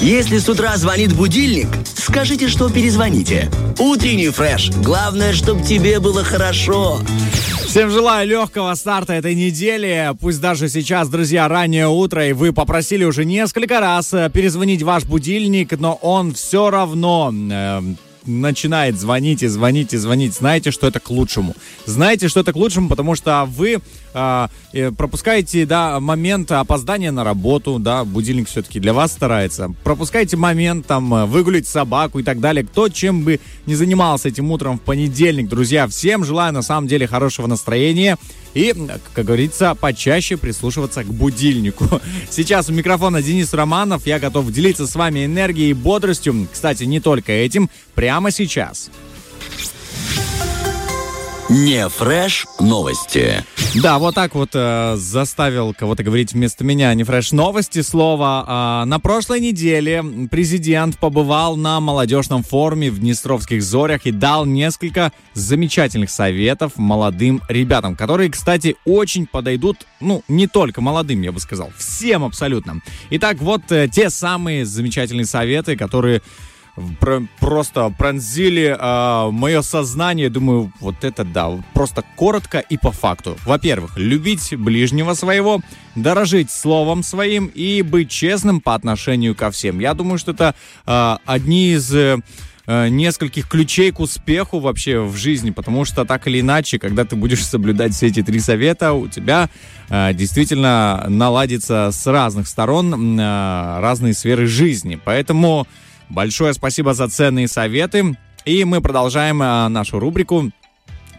Если с утра звонит будильник, скажите, что перезвоните. Утренний фреш. Главное, чтобы тебе было хорошо. Всем желаю легкого старта этой недели. Пусть даже сейчас, друзья, раннее утро, и вы попросили уже несколько раз э, перезвонить ваш будильник, но он все равно э, начинает звонить и звонить и звонить. Знаете, что это к лучшему. Знаете, что это к лучшему, потому что вы а, пропускаете, да, момент опоздания на работу, да, будильник все-таки для вас старается. Пропускаете момент, там, выгулить собаку и так далее. Кто чем бы не занимался этим утром в понедельник, друзья, всем желаю на самом деле хорошего настроения и, как говорится, почаще прислушиваться к будильнику. Сейчас у микрофона Денис Романов, я готов делиться с вами энергией и бодростью, кстати, не только этим, прямо сейчас. Не фреш новости. Да, вот так вот э, заставил кого-то говорить вместо меня не фреш новости слово. Э, на прошлой неделе президент побывал на молодежном форуме в Днестровских зорях и дал несколько замечательных советов молодым ребятам, которые, кстати, очень подойдут, ну, не только молодым, я бы сказал, всем абсолютно. Итак, вот э, те самые замечательные советы, которые просто пронзили э, мое сознание. Думаю, вот это да, просто коротко и по факту. Во-первых, любить ближнего своего, дорожить словом своим и быть честным по отношению ко всем. Я думаю, что это э, одни из э, нескольких ключей к успеху вообще в жизни, потому что так или иначе, когда ты будешь соблюдать все эти три совета, у тебя э, действительно наладится с разных сторон э, разные сферы жизни. Поэтому Большое спасибо за ценные советы. И мы продолжаем а, нашу рубрику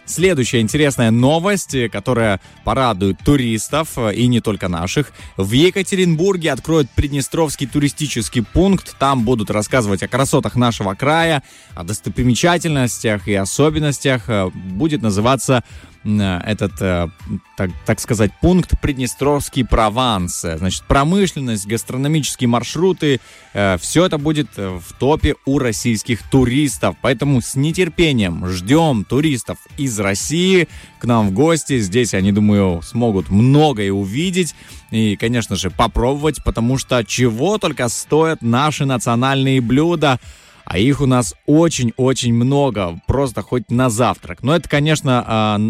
Следующая интересная новость, которая порадует туристов, и не только наших. В Екатеринбурге откроют Приднестровский туристический пункт. Там будут рассказывать о красотах нашего края, о достопримечательностях и особенностях. Будет называться Э, этот, э, так, так сказать, пункт Приднестровский Прованс. Значит, промышленность, гастрономические маршруты, э, все это будет в топе у российских туристов. Поэтому с нетерпением ждем туристов из России к нам в гости. Здесь, они, думаю, смогут многое увидеть и, конечно же, попробовать, потому что чего только стоят наши национальные блюда – а их у нас очень-очень много, просто хоть на завтрак. Но это, конечно, а,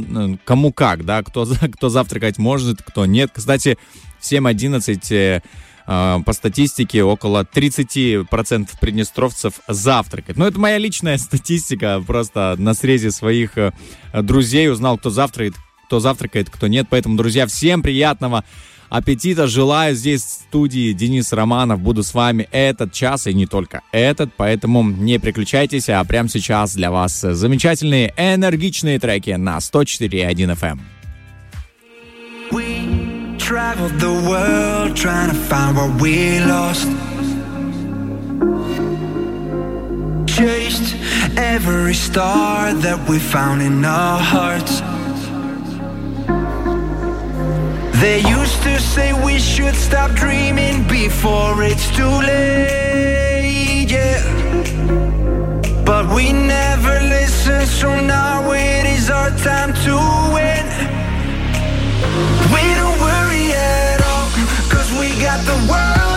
кому как, да, кто, кто завтракать может, кто нет. Кстати, в 7.11 э, а, по статистике около 30% приднестровцев завтракает. Но это моя личная статистика, просто на срезе своих э, друзей узнал, кто завтракает, кто завтракает, кто нет. Поэтому, друзья, всем приятного аппетита желаю здесь в студии Денис Романов. Буду с вами этот час и не только этот, поэтому не переключайтесь, а прямо сейчас для вас замечательные энергичные треки на 104.1 FM. We traveled the world trying to find what we lost. Chased every star that we found in our hearts. They used to say we should stop dreaming before it's too late, yeah. But we never listen, so now it is our time to win. We don't worry at all, cause we got the world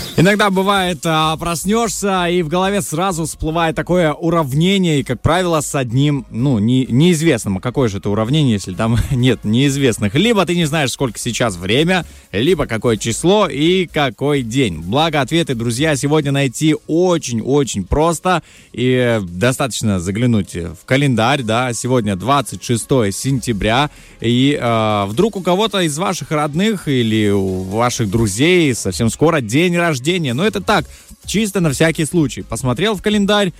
Иногда бывает, а, проснешься, и в голове сразу всплывает такое уравнение, и, как правило, с одним, ну, не, неизвестным. А какое же это уравнение, если там нет неизвестных? Либо ты не знаешь, сколько сейчас время, либо какое число и какой день. Благо, ответы, друзья, сегодня найти очень-очень просто. И достаточно заглянуть в календарь, да, сегодня 26 сентября. И э, вдруг у кого-то из ваших родных или у ваших друзей совсем скоро день рождения. Но это так, чисто на всякий случай. Посмотрел в календарь,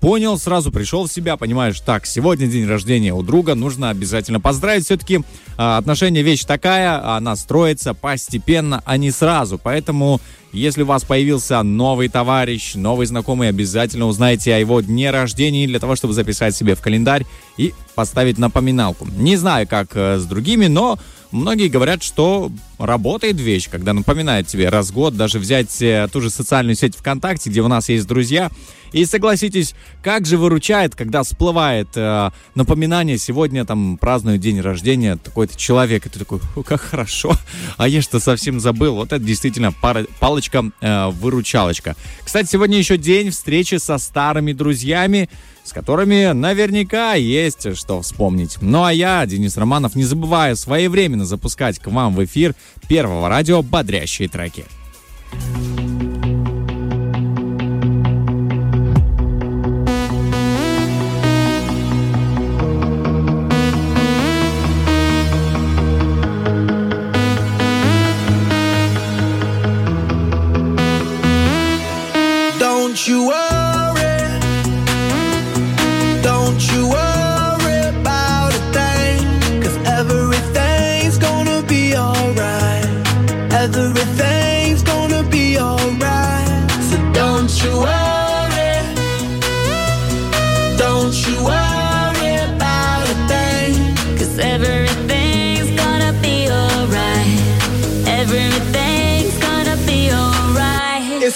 понял, сразу пришел в себя, понимаешь, так, сегодня день рождения у друга, нужно обязательно поздравить. Все-таки а, отношения вещь такая, она строится постепенно, а не сразу. Поэтому, если у вас появился новый товарищ, новый знакомый, обязательно узнайте о его дне рождения для того, чтобы записать себе в календарь и поставить напоминалку. Не знаю, как э, с другими, но Многие говорят, что работает вещь, когда напоминает тебе раз в год, даже взять э, ту же социальную сеть ВКонтакте, где у нас есть друзья. И согласитесь, как же выручает, когда всплывает э, напоминание, сегодня там празднует день рождения такой-то человек, и ты такой, как хорошо, а я что совсем забыл. Вот это действительно палочка-выручалочка. Э, Кстати, сегодня еще день встречи со старыми друзьями, с которыми наверняка есть что вспомнить. Ну а я, Денис Романов, не забываю своевременно запускать к вам в эфир первого радио бодрящие треки. Don't you worry.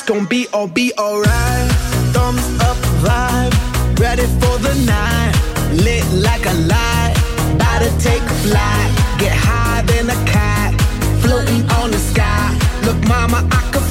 Gonna be all be alright. Thumbs up vibe, ready for the night. Lit like a light, about to take a flight. Get higher than a cat, floating on the sky. Look, mama, I could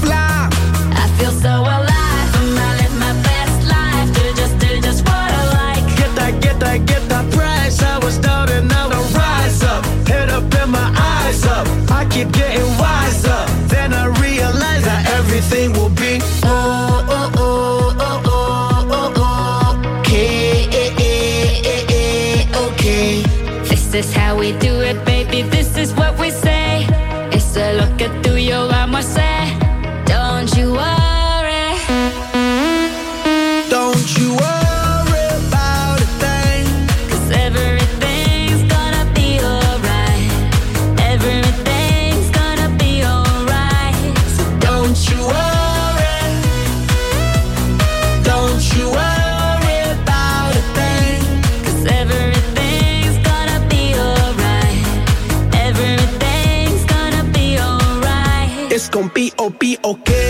is how we con P.O.P. o qué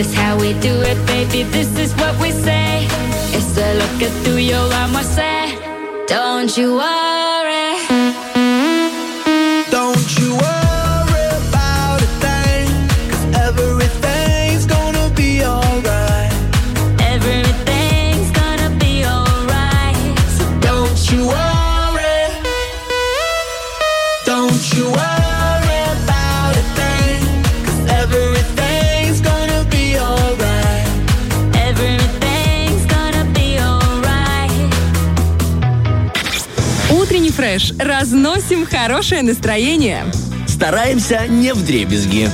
This is how we do it, baby. This is what we say. It's a look at through your armor say. Don't you worry. Разносим хорошее настроение. Стараемся не в дребезги.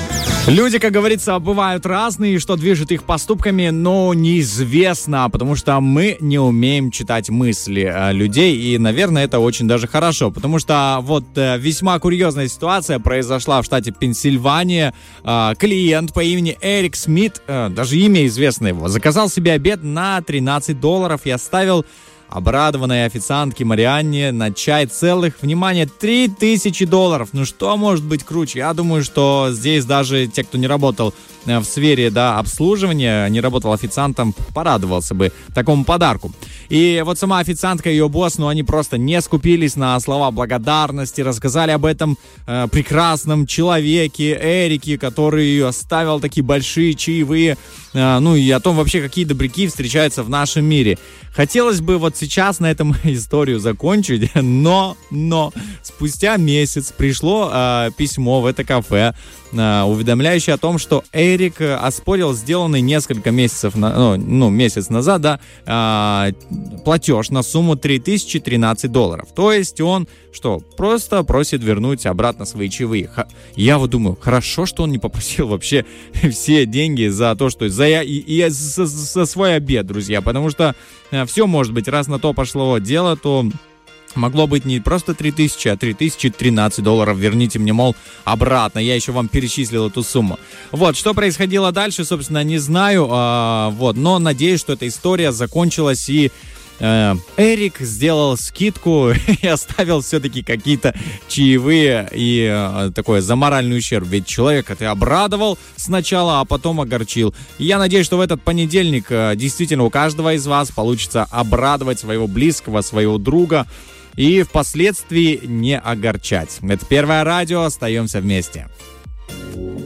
Люди, как говорится, бывают разные, что движет их поступками, но неизвестно, потому что мы не умеем читать мысли э, людей, и, наверное, это очень даже хорошо, потому что вот э, весьма курьезная ситуация произошла в штате Пенсильвания. Э, клиент по имени Эрик Смит, даже имя известно его, заказал себе обед на 13 долларов и оставил обрадованной официантке Марианне на чай целых, внимание, 3000 долларов. Ну что может быть круче? Я думаю, что здесь даже те, кто не работал Э, в сфере да, обслуживания, не работал официантом, порадовался бы такому подарку. И вот сама официантка и ее босс, ну они просто не скупились на слова благодарности, рассказали об этом э, прекрасном человеке Эрике, который оставил такие большие чаевые, э, ну и о том вообще, какие добряки встречаются в нашем мире. Хотелось бы вот сейчас на этом историю закончить, но, но спустя месяц пришло э, письмо в это кафе, э, уведомляющее о том, что Эрик э, оспорил сделанный несколько месяцев, на, ну, ну, месяц назад, да, э, платеж на сумму 3013 долларов. То есть он что, просто просит вернуть обратно свои чаевые. Я вот думаю, хорошо, что он не попросил вообще все деньги за то, что за я и, и за, за свой обед, друзья, потому что э, все может быть, раз на то пошло дело, то Могло быть не просто 3000, а 3013 долларов. Верните мне, мол, обратно. Я еще вам перечислил эту сумму. Вот, что происходило дальше, собственно, не знаю. А, вот, но надеюсь, что эта история закончилась и э, Эрик сделал скидку и оставил все-таки какие-то чаевые и э, такое за моральный ущерб. Ведь человека ты обрадовал сначала, а потом огорчил. И я надеюсь, что в этот понедельник э, действительно у каждого из вас получится обрадовать своего близкого, своего друга, и впоследствии не огорчать. Это Первое радио, остаемся вместе. deep truly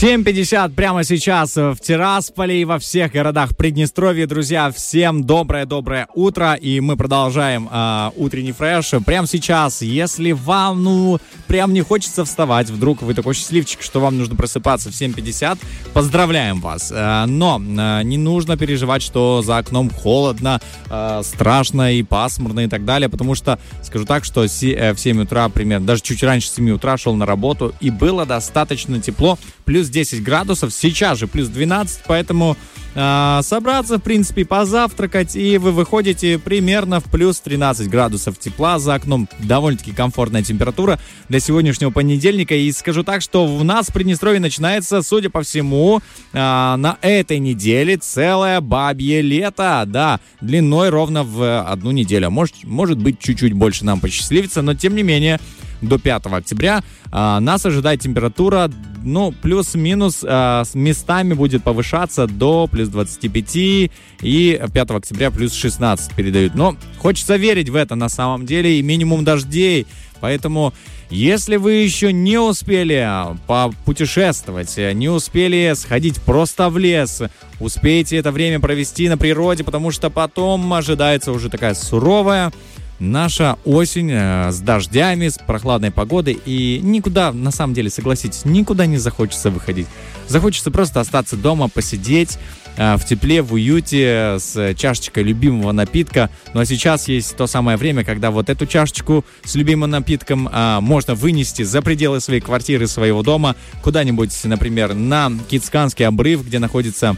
7.50 прямо сейчас в Тирасполе и во всех городах Приднестровья. Друзья, всем доброе-доброе утро. И мы продолжаем э, утренний фреш. Прямо сейчас, если вам, ну, прям не хочется вставать, вдруг вы такой счастливчик, что вам нужно просыпаться в 7.50, поздравляем вас. Э, но э, не нужно переживать, что за окном холодно, э, страшно и пасмурно и так далее, потому что, скажу так, что си, э, в 7 утра примерно, даже чуть раньше 7 утра шел на работу, и было достаточно тепло, плюс 10 градусов, сейчас же плюс 12, поэтому э, собраться, в принципе, позавтракать, и вы выходите примерно в плюс 13 градусов тепла за окном. Довольно-таки комфортная температура для сегодняшнего понедельника. И скажу так, что у нас в Приднестровье начинается, судя по всему, э, на этой неделе целое бабье лето. Да, длиной ровно в одну неделю. Может, может быть, чуть-чуть больше нам посчастливится, но тем не менее до 5 октября. А, нас ожидает температура, ну, плюс-минус, а, с местами будет повышаться до плюс 25 и 5 октября плюс 16 передают. Но хочется верить в это на самом деле и минимум дождей. Поэтому если вы еще не успели попутешествовать, не успели сходить просто в лес, успейте это время провести на природе, потому что потом ожидается уже такая суровая наша осень э, с дождями, с прохладной погодой. И никуда, на самом деле, согласитесь, никуда не захочется выходить. Захочется просто остаться дома, посидеть в тепле, в уюте, с чашечкой любимого напитка. Ну а сейчас есть то самое время, когда вот эту чашечку с любимым напитком э, можно вынести за пределы своей квартиры, своего дома, куда-нибудь, например, на Кицканский обрыв, где находится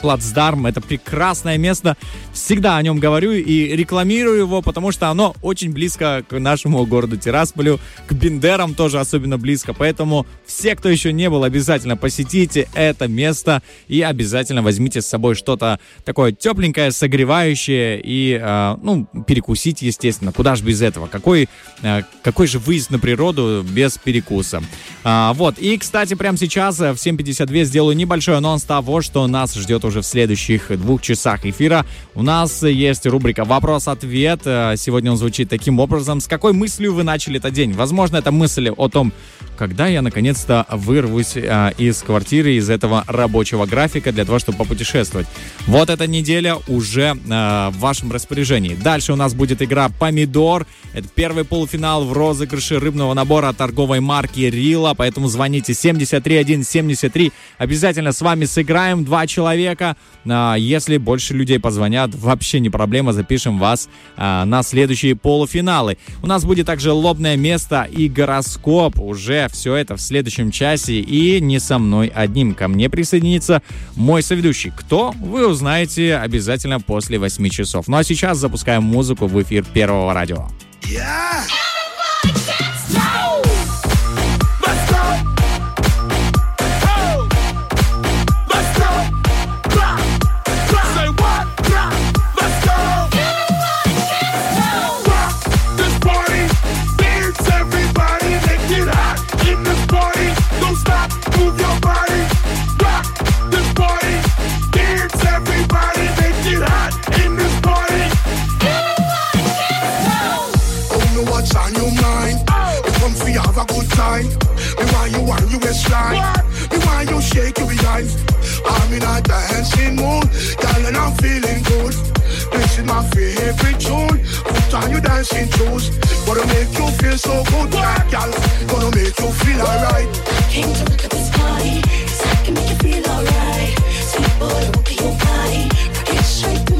плацдарм. Это прекрасное место. Всегда о нем говорю и рекламирую его, потому что оно очень близко к нашему городу Тирасполю, к Бендерам тоже особенно близко. Поэтому все, кто еще не был, обязательно посетите это место и обязательно возьмите с собой что-то такое тепленькое, согревающее и, э, ну, перекусить, естественно. Куда же без этого? Какой, э, какой же выезд на природу без перекуса? А, вот. И, кстати, прямо сейчас в 7.52 сделаю небольшой анонс того, что нас ждет уже в следующих двух часах эфира. У нас есть рубрика «Вопрос-ответ». Э, сегодня он звучит таким образом. С какой мыслью вы начали этот день? Возможно, это мысль о том, когда я наконец-то вырвусь а, из квартиры, из этого рабочего графика для того, чтобы попутешествовать. Вот эта неделя уже а, в вашем распоряжении. Дальше у нас будет игра «Помидор». Это первый полуфинал в розыгрыше рыбного набора торговой марки «Рила», поэтому звоните 73173. Обязательно с вами сыграем два человека. А, если больше людей позвонят, вообще не проблема, запишем вас а, на следующие полуфиналы. У нас будет также лобное место и гороскоп уже все это в следующем часе и не со мной одним. Ко мне присоединится мой соведущий. Кто? Вы узнаете обязательно после 8 часов. Ну а сейчас запускаем музыку в эфир Первого радио. Yeah. Waistline. Me why you shake your behind. I'm in a dancing mood, girl, and I'm feeling good. This is my favorite tune. Put on your dancing shoes. Gonna make you feel so good, girl. Gonna make you feel alright. Came to this party, I can make you feel alright. Sweet boy, look at your body. Rock it straight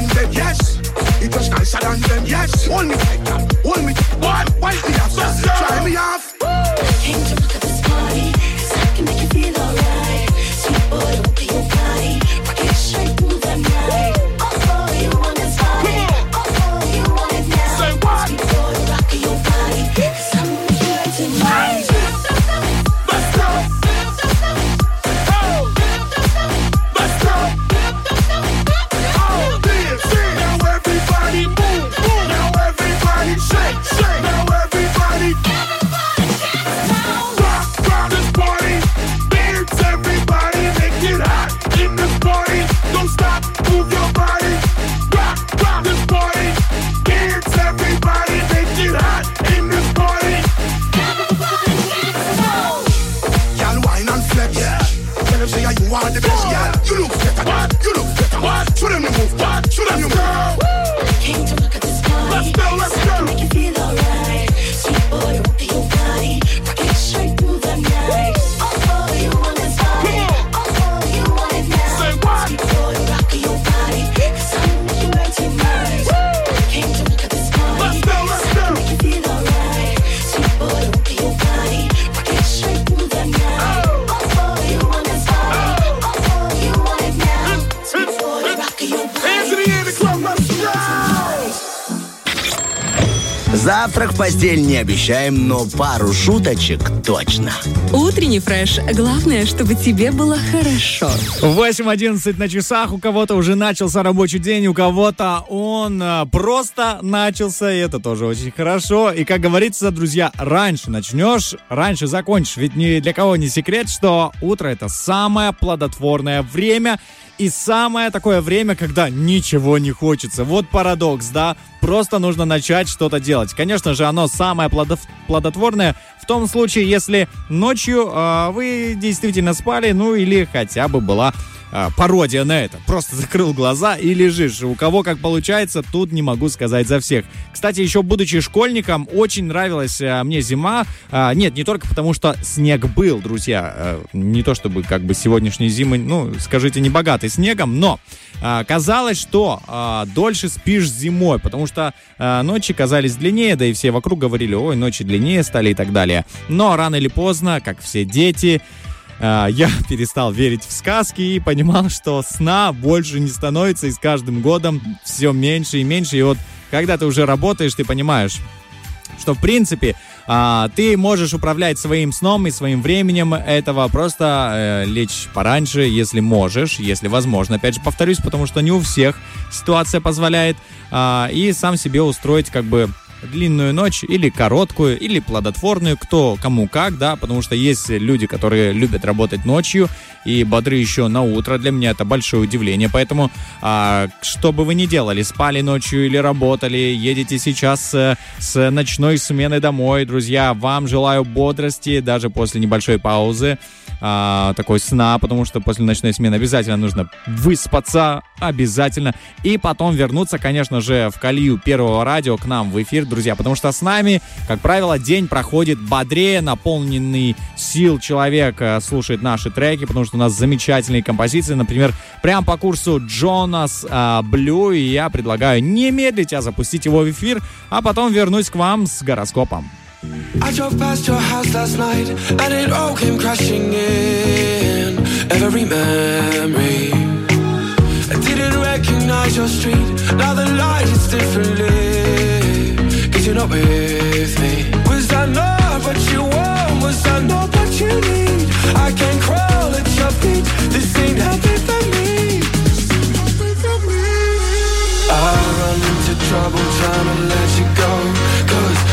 than them, yes. You just nicer than them, yes. Hold me tight. Hold me. What? Wipe me off, try me off. Came to постель не обещаем, но пару шуточек точно. Утренний фреш. Главное, чтобы тебе было хорошо. 8.11 на часах. У кого-то уже начался рабочий день, у кого-то он а, просто начался, и это тоже очень хорошо. И, как говорится, друзья, раньше начнешь, раньше закончишь. Ведь ни для кого не секрет, что утро — это самое плодотворное время, и самое такое время, когда ничего не хочется. Вот парадокс, да? Просто нужно начать что-то делать. Конечно же, оно самое плодотворное в том случае, если ночью э, вы действительно спали, ну или хотя бы была а, пародия на это. Просто закрыл глаза и лежишь. У кого как получается, тут не могу сказать за всех. Кстати, еще будучи школьником, очень нравилась а, мне зима. А, нет, не только потому, что снег был, друзья. А, не то чтобы как бы сегодняшние зимы, ну, скажите, не богаты снегом, но а, казалось, что а, дольше спишь зимой, потому что ночи казались длиннее, да и все вокруг говорили, ой, ночи длиннее стали и так далее. Но рано или поздно, как все дети, я перестал верить в сказки и понимал, что сна больше не становится, и с каждым годом все меньше и меньше. И вот когда ты уже работаешь, ты понимаешь, что в принципе а, ты можешь управлять своим сном и своим временем этого просто э, лечь пораньше, если можешь, если возможно. Опять же, повторюсь, потому что не у всех ситуация позволяет, а, и сам себе устроить как бы длинную ночь или короткую, или плодотворную, кто кому как, да, потому что есть люди, которые любят работать ночью и бодры еще на утро. Для меня это большое удивление, поэтому а, что бы вы ни делали, спали ночью или работали, едете сейчас э, с ночной смены домой, друзья, вам желаю бодрости даже после небольшой паузы, а, такой сна, потому что после ночной смены обязательно нужно выспаться, обязательно, и потом вернуться, конечно же, в колею первого радио к нам в эфир, друзья, потому что с нами, как правило, день проходит бодрее, наполненный сил человек э, слушает наши треки, потому что у нас замечательные композиции, например, прям по курсу Джонас э, Блю, и я предлагаю не медлить, а запустить его в эфир, а потом вернусь к вам с гороскопом. I drove past your house last night and it all came crashing in. Every memory. I didn't recognize your street. Now the light is differently. Cause you're not with me. Was I not what you want? Was I not what you need? I can crawl at your feet. This ain't healthy for me. I run into trouble trying to Cause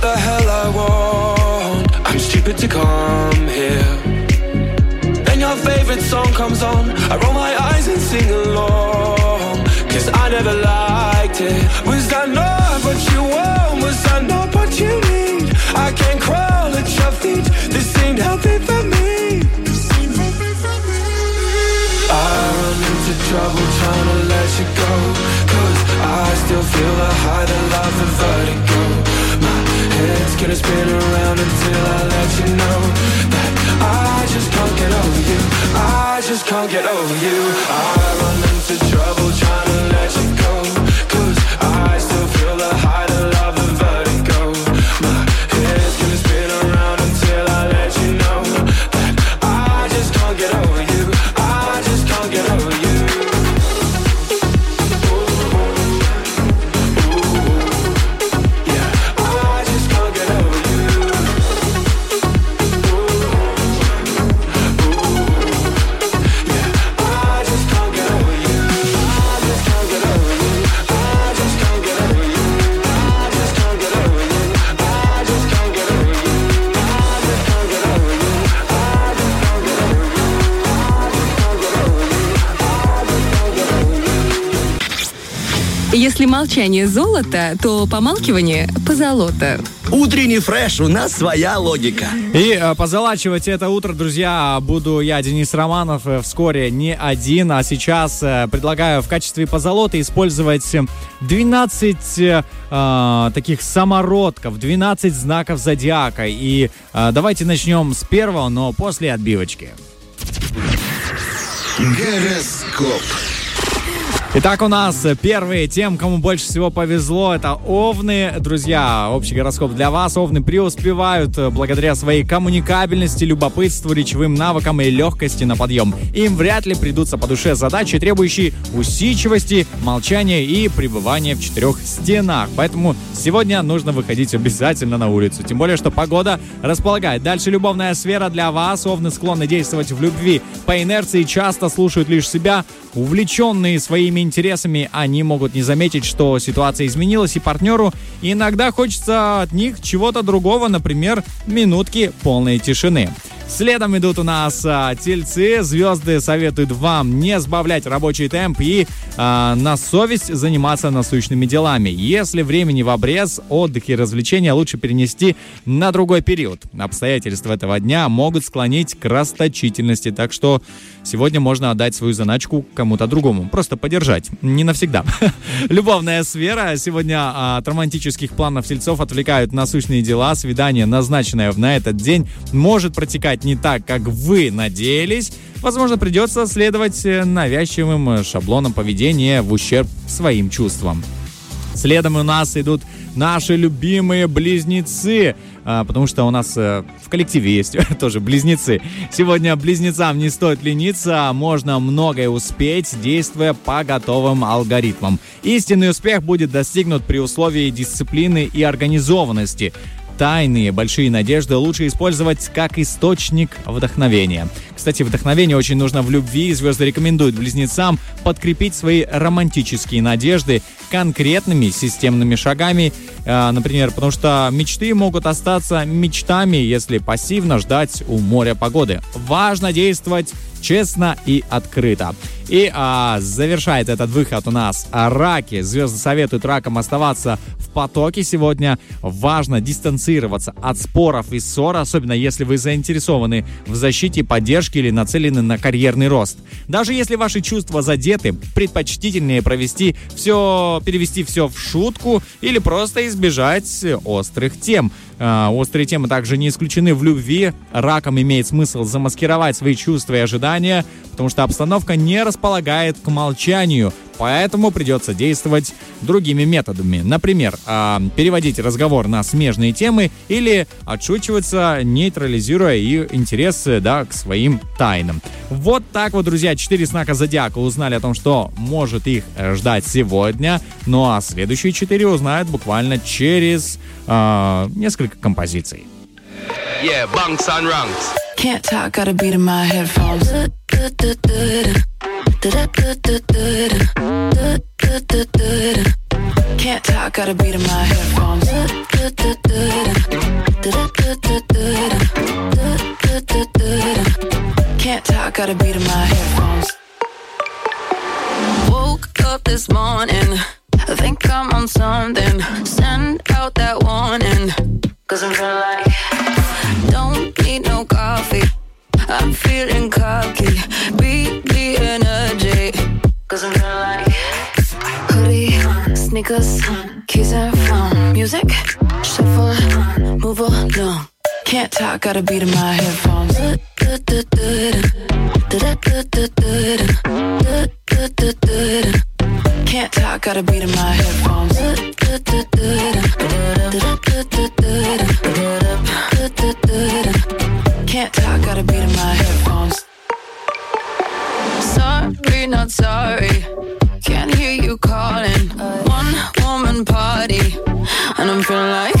the hell I want. I'm stupid to come here. Then your favorite song comes on. I roll my eyes and sing along. Cause I never liked it. Was that not what you want? Was that not what you need? I can't crawl at your feet. This ain't healthy for me. I run into trouble trying to let you go Cause I still feel the high, spin around until I let you know That I just can't get over you. I just can't get over you. I молчание золото, то помалкивание позолото. Утренний фреш, у нас своя логика. И э, позалачивать это утро, друзья, буду я, Денис Романов, э, вскоре не один, а сейчас э, предлагаю в качестве позолоты использовать э, 12 э, э, таких самородков, 12 знаков зодиака. И э, давайте начнем с первого, но после отбивочки. Гороскоп. Итак, у нас первые, тем, кому больше всего повезло, это овны. Друзья, общий гороскоп для вас. Овны преуспевают э, благодаря своей коммуникабельности, любопытству, речевым навыкам и легкости на подъем. Им вряд ли придутся по душе задачи, требующие усидчивости, молчания и пребывания в четырех стенах. Поэтому сегодня нужно выходить обязательно на улицу. Тем более, что погода располагает. Дальше любовная сфера для вас. Овны склонны действовать в любви. По инерции часто слушают лишь себя. Увлеченные своими интересами, они могут не заметить, что ситуация изменилась, и партнеру иногда хочется от них чего-то другого, например, минутки полной тишины. Следом идут у нас а, тельцы. Звезды советуют вам не сбавлять рабочий темп и а, на совесть заниматься насущными делами. Если времени в обрез, отдых и развлечения лучше перенести на другой период. Обстоятельства этого дня могут склонить к расточительности, так что сегодня можно отдать свою заначку кому-то другому. Просто подержать. Не навсегда. Любовная сфера. Сегодня а, от романтических планов тельцов отвлекают насущные дела. Свидание, назначенное на этот день, может протекать не так, как вы надеялись. Возможно, придется следовать э, навязчивым э, шаблонам поведения в ущерб своим чувствам. Следом у нас идут наши любимые близнецы, а, потому что у нас э, в коллективе есть тоже близнецы. Сегодня близнецам не стоит лениться, можно многое успеть, действуя по готовым алгоритмам. Истинный успех будет достигнут при условии дисциплины и организованности. Тайные большие надежды лучше использовать как источник вдохновения. Кстати, вдохновение очень нужно в любви. Звезды рекомендуют близнецам подкрепить свои романтические надежды конкретными системными шагами. Э, например, потому что мечты могут остаться мечтами, если пассивно ждать у моря погоды. Важно действовать честно и открыто. И а, завершает этот выход у нас раки. Звезды советуют ракам оставаться в потоке сегодня. Важно дистанцироваться от споров и ссор, особенно если вы заинтересованы в защите, поддержке или нацелены на карьерный рост. Даже если ваши чувства задеты, предпочтительнее провести все, перевести все в шутку или просто избежать острых тем. А, острые темы также не исключены в любви. Раком имеет смысл замаскировать свои чувства и ожидания, потому что обстановка не располагает к молчанию. Поэтому придется действовать другими методами. Например, а, переводить разговор на смежные темы или отшучиваться, нейтрализируя их интересы да, к своим тайнам. Вот так вот, друзья, четыре знака зодиака узнали о том, что может их э, ждать сегодня. Ну а следующие четыре узнают буквально через а, несколько композиций. Yeah, bunks and ranks. Can't talk, got a beat in my headphones. Can't talk, got a beat in my headphones. Can't talk, got a beat in my headphones. Woke up this morning, I think I'm on something. Send out that warning, cause I'm feeling like don't need no coffee. I'm feeling cocky. Beat the energy. Cause I'm feeling like hoodie, sneakers, keys and phone. Music, shuffle, move along. Can't talk, got a beat in my headphones. Can't talk, got a beat in my headphones. Can't talk, got a beat in my headphones. Sorry, not sorry. Can't hear you calling. One woman party, and I'm feeling like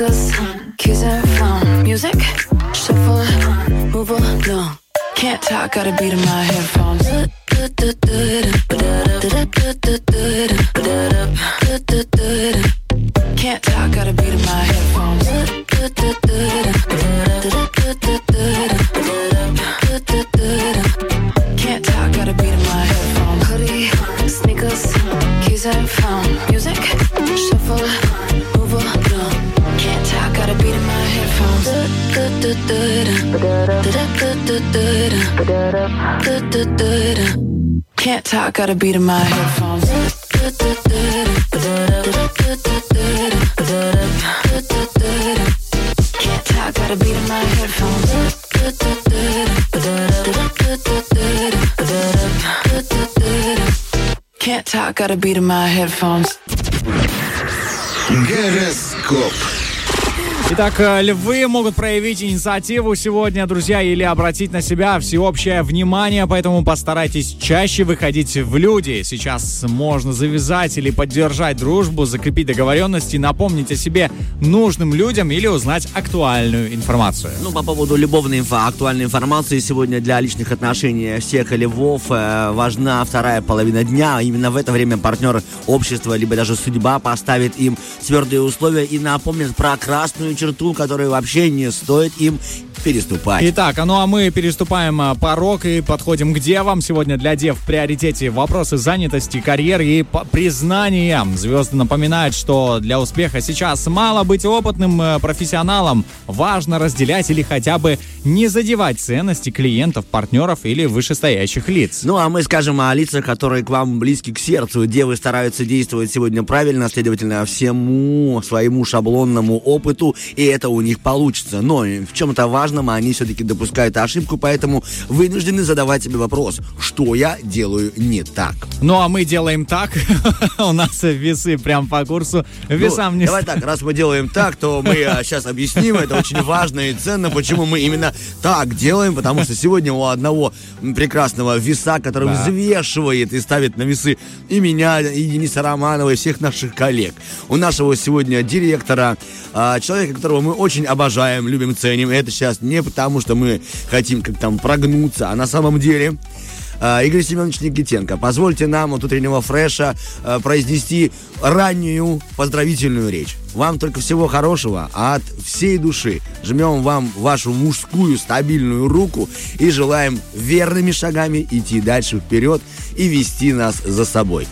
Cause I'm kissing from music. Shuffle, move along. Can't talk, gotta beat in my head. Can't talk, gotta beat in my headphones. Can't talk, gotta beat in my headphones. Can't talk, gotta beat in my headphones. Гороскоп. Итак, э, львы могут проявить инициативу сегодня, друзья, или обратить на себя всеобщее внимание, поэтому постарайтесь чаще выходить в люди. Сейчас можно завязать или поддержать дружбу, закрепить договоренности, напомнить о себе нужным людям или узнать актуальную информацию. Ну, по поводу любовной инфо, актуальной информации, сегодня для личных отношений всех львов э, важна вторая половина дня. Именно в это время партнер общества, либо даже судьба поставит им твердые условия и напомнит про красную черту, которую вообще не стоит им переступать. Итак, а ну а мы переступаем а, порог и подходим к девам. Сегодня для дев в приоритете вопросы занятости, карьеры и признания. Звезды напоминают, что для успеха сейчас мало быть опытным э, профессионалом. Важно разделять или хотя бы не задевать ценности клиентов, партнеров или вышестоящих лиц. Ну, а мы скажем о лицах, которые к вам близки к сердцу. Девы стараются действовать сегодня правильно, следовательно, всему своему шаблонному опыту, и это у них получится. Но в чем-то важном они все-таки допускают ошибку, поэтому вынуждены задавать себе вопрос, что я делаю не так. Ну а мы делаем так. У нас весы прям по курсу. Весам Ну, не Давай так, раз мы делаем так, то мы сейчас объясним, это очень важно и ценно, почему мы именно так делаем, потому что сегодня у одного прекрасного веса, который Да. взвешивает и ставит на весы и меня, и Дениса Романова, и всех наших коллег. У нашего сегодня директора, а, человека, которого мы очень обожаем, любим, ценим, это сейчас не потому, что мы хотим как там прогнуться, а на самом деле... А, Игорь Семенович Никитенко, позвольте нам от утреннего фреша а, произнести раннюю поздравительную речь. Вам только всего хорошего, а от всей души жмем вам вашу мужскую стабильную руку и желаем верными шагами идти дальше вперед и вести нас за собой.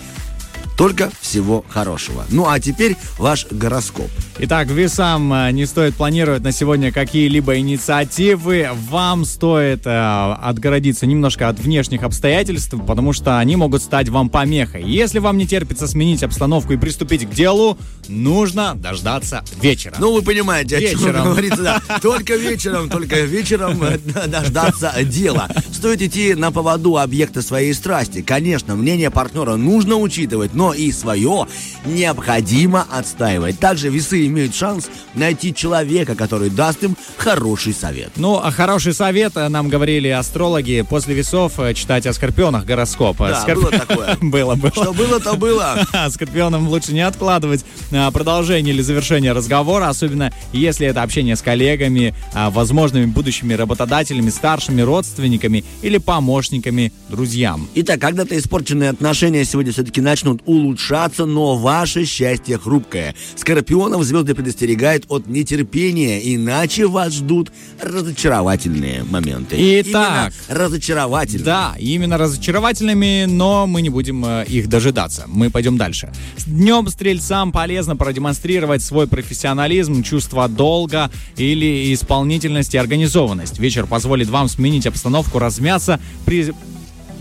Только всего хорошего. Ну а теперь ваш гороскоп. Итак, весам э, не стоит планировать на сегодня какие-либо инициативы. Вам стоит э, отгородиться немножко от внешних обстоятельств, потому что они могут стать вам помехой. Если вам не терпится сменить обстановку и приступить к делу, нужно дождаться вечера. Ну, вы понимаете, о чем Вечером. говорится, да. Только вечером, только вечером э, дождаться дела. Стоит идти на поводу объекта своей страсти. Конечно, мнение партнера нужно учитывать, но и свое необходимо отстаивать. Также весы имеют шанс найти человека, который даст им хороший совет. Ну, а хороший совет э, нам говорили астрологи после весов э, читать о скорпионах гороскоп. Да, было такое. было, было. Что было, то было. Скорпионам лучше не откладывать а, продолжение или завершение разговора, особенно если это общение с коллегами, а, возможными будущими работодателями, старшими родственниками или помощниками друзьям. Итак, когда-то испорченные отношения сегодня все-таки начнут улучшаться, но ваше счастье хрупкое. Скорпионов звезды предостерегают от нетерпения, иначе вас ждут разочаровательные моменты. Итак. Именно разочаровательные. Да, именно разочаровательными, но мы не будем э, их дожидаться. Мы пойдем дальше. С днем стрельцам полезно продемонстрировать свой профессионализм, чувство долга или исполнительность и организованность. Вечер позволит вам сменить обстановку, размяться, при...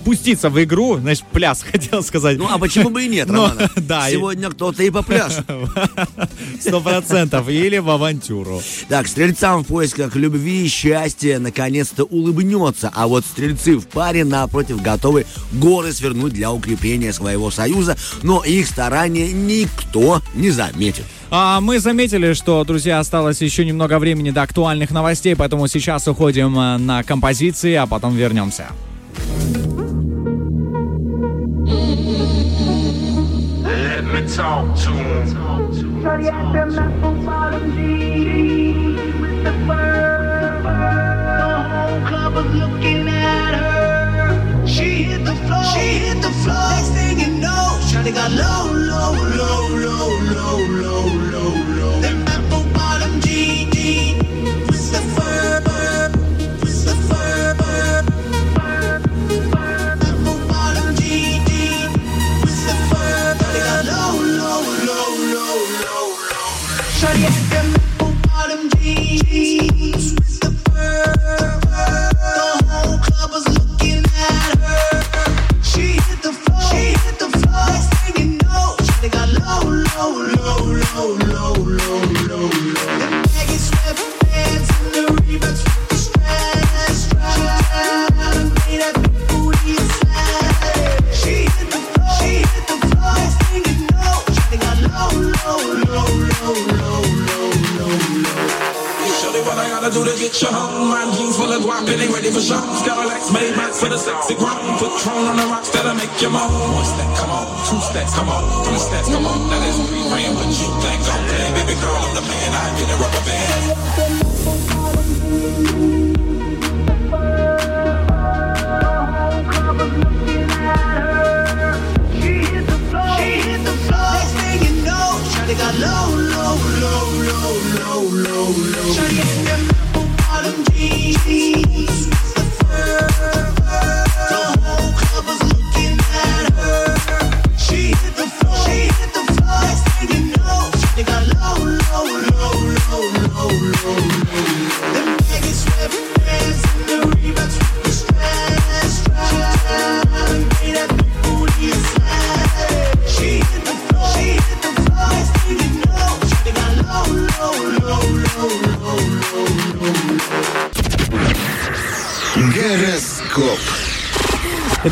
пуститься в игру, значит, пляс, хотел сказать. Ну, а почему бы и нет, Романа? да, Сегодня кто-то и попляшет. Сто процентов. Или в авантюру. Так, стрельцам в поисках любви и счастья наконец-то улыбнется, а вот стрельцы в паре, напротив, готовы горы свернуть для укрепления своего союза, но их старания никто не заметит. А мы заметили, что, друзья, осталось еще немного времени до актуальных новостей, поэтому сейчас уходим э, на композиции, а потом вернемся. talk to him. Shorty at the mouth, bottom G with the fur. The whole club was looking at her. She hit the floor. She hit the floor. Next thing you know, Shorty got low, low, low. Shorty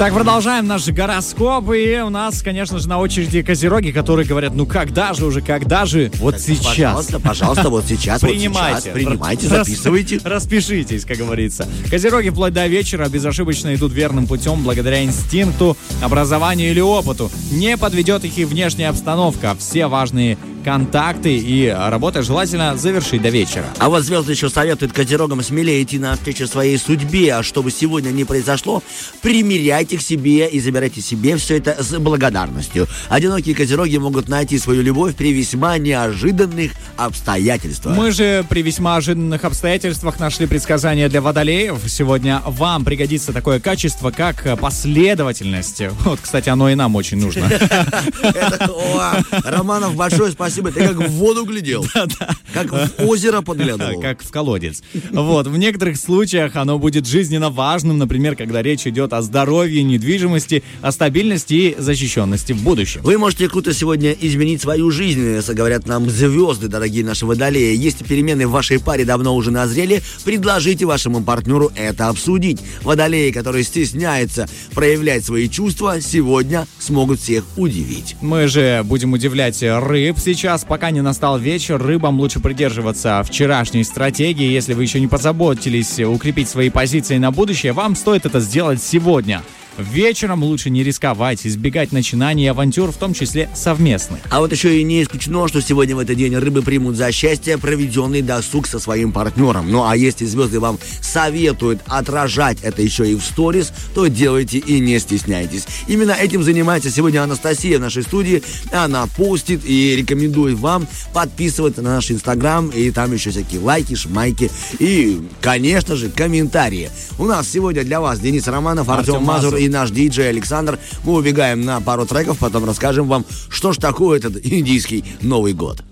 Итак, продолжаем наш гороскоп. И у нас, конечно же, на очереди козероги, которые говорят, ну когда же уже, когда же? Вот сейчас. Пожалуйста, пожалуйста, вот сейчас, вот Принимайте. сейчас. Принимайте, записывайте. Распишитесь, как говорится. Козероги вплоть до вечера безошибочно идут верным путем благодаря инстинкту, образованию или опыту. Не подведет их и внешняя обстановка. Все важные контакты и работа желательно завершить до вечера. А вот звезды еще советуют козерогам смелее идти навстречу своей судьбе, а чтобы сегодня не произошло, примеряйте к себе и забирайте себе все это с благодарностью. Одинокие козероги могут найти свою любовь при весьма неожиданных обстоятельствах. Мы же при весьма ожиданных обстоятельствах нашли предсказания для водолеев. Сегодня вам пригодится такое качество, как последовательность. Вот, кстати, оно и нам очень нужно. Романов, большое спасибо. Ты как в воду глядел. Как в озеро подглядывал. Как в колодец. Вот, в некоторых случаях оно будет жизненно важным, например, когда речь идет о здоровье, недвижимости, о стабильности и защищенности в будущем. Вы можете круто сегодня изменить свою жизнь, э, говорят нам звезды, дорогие наши водолеи. Если перемены в вашей паре давно уже назрели, предложите вашему партнеру это обсудить. Водолеи, которые стесняются проявлять свои чувства, сегодня смогут всех удивить. Мы же будем удивлять рыб сейчас, пока не настал вечер. Рыбам лучше придерживаться вчерашней стратегии. Если вы еще не позаботились укрепить свои позиции на будущее, вам стоит это сделать сегодня. Вечером лучше не рисковать, избегать начинаний и авантюр, в том числе совместных. А вот еще и не исключено, что сегодня в этот день рыбы примут за счастье проведенный досуг со своим партнером. Ну а если звезды вам советуют отражать это еще и в сторис, то делайте и не стесняйтесь. Именно этим занимается сегодня Анастасия в нашей студии. Она постит и рекомендует вам подписываться на наш инстаграм, и там еще всякие лайки, шмайки и, конечно же, комментарии. У нас сегодня для вас Денис Романов, Артем, Артем Мазур Мазур. И наш диджей Александр. Мы убегаем на пару треков, потом расскажем вам, что ж такое этот индийский Новый год.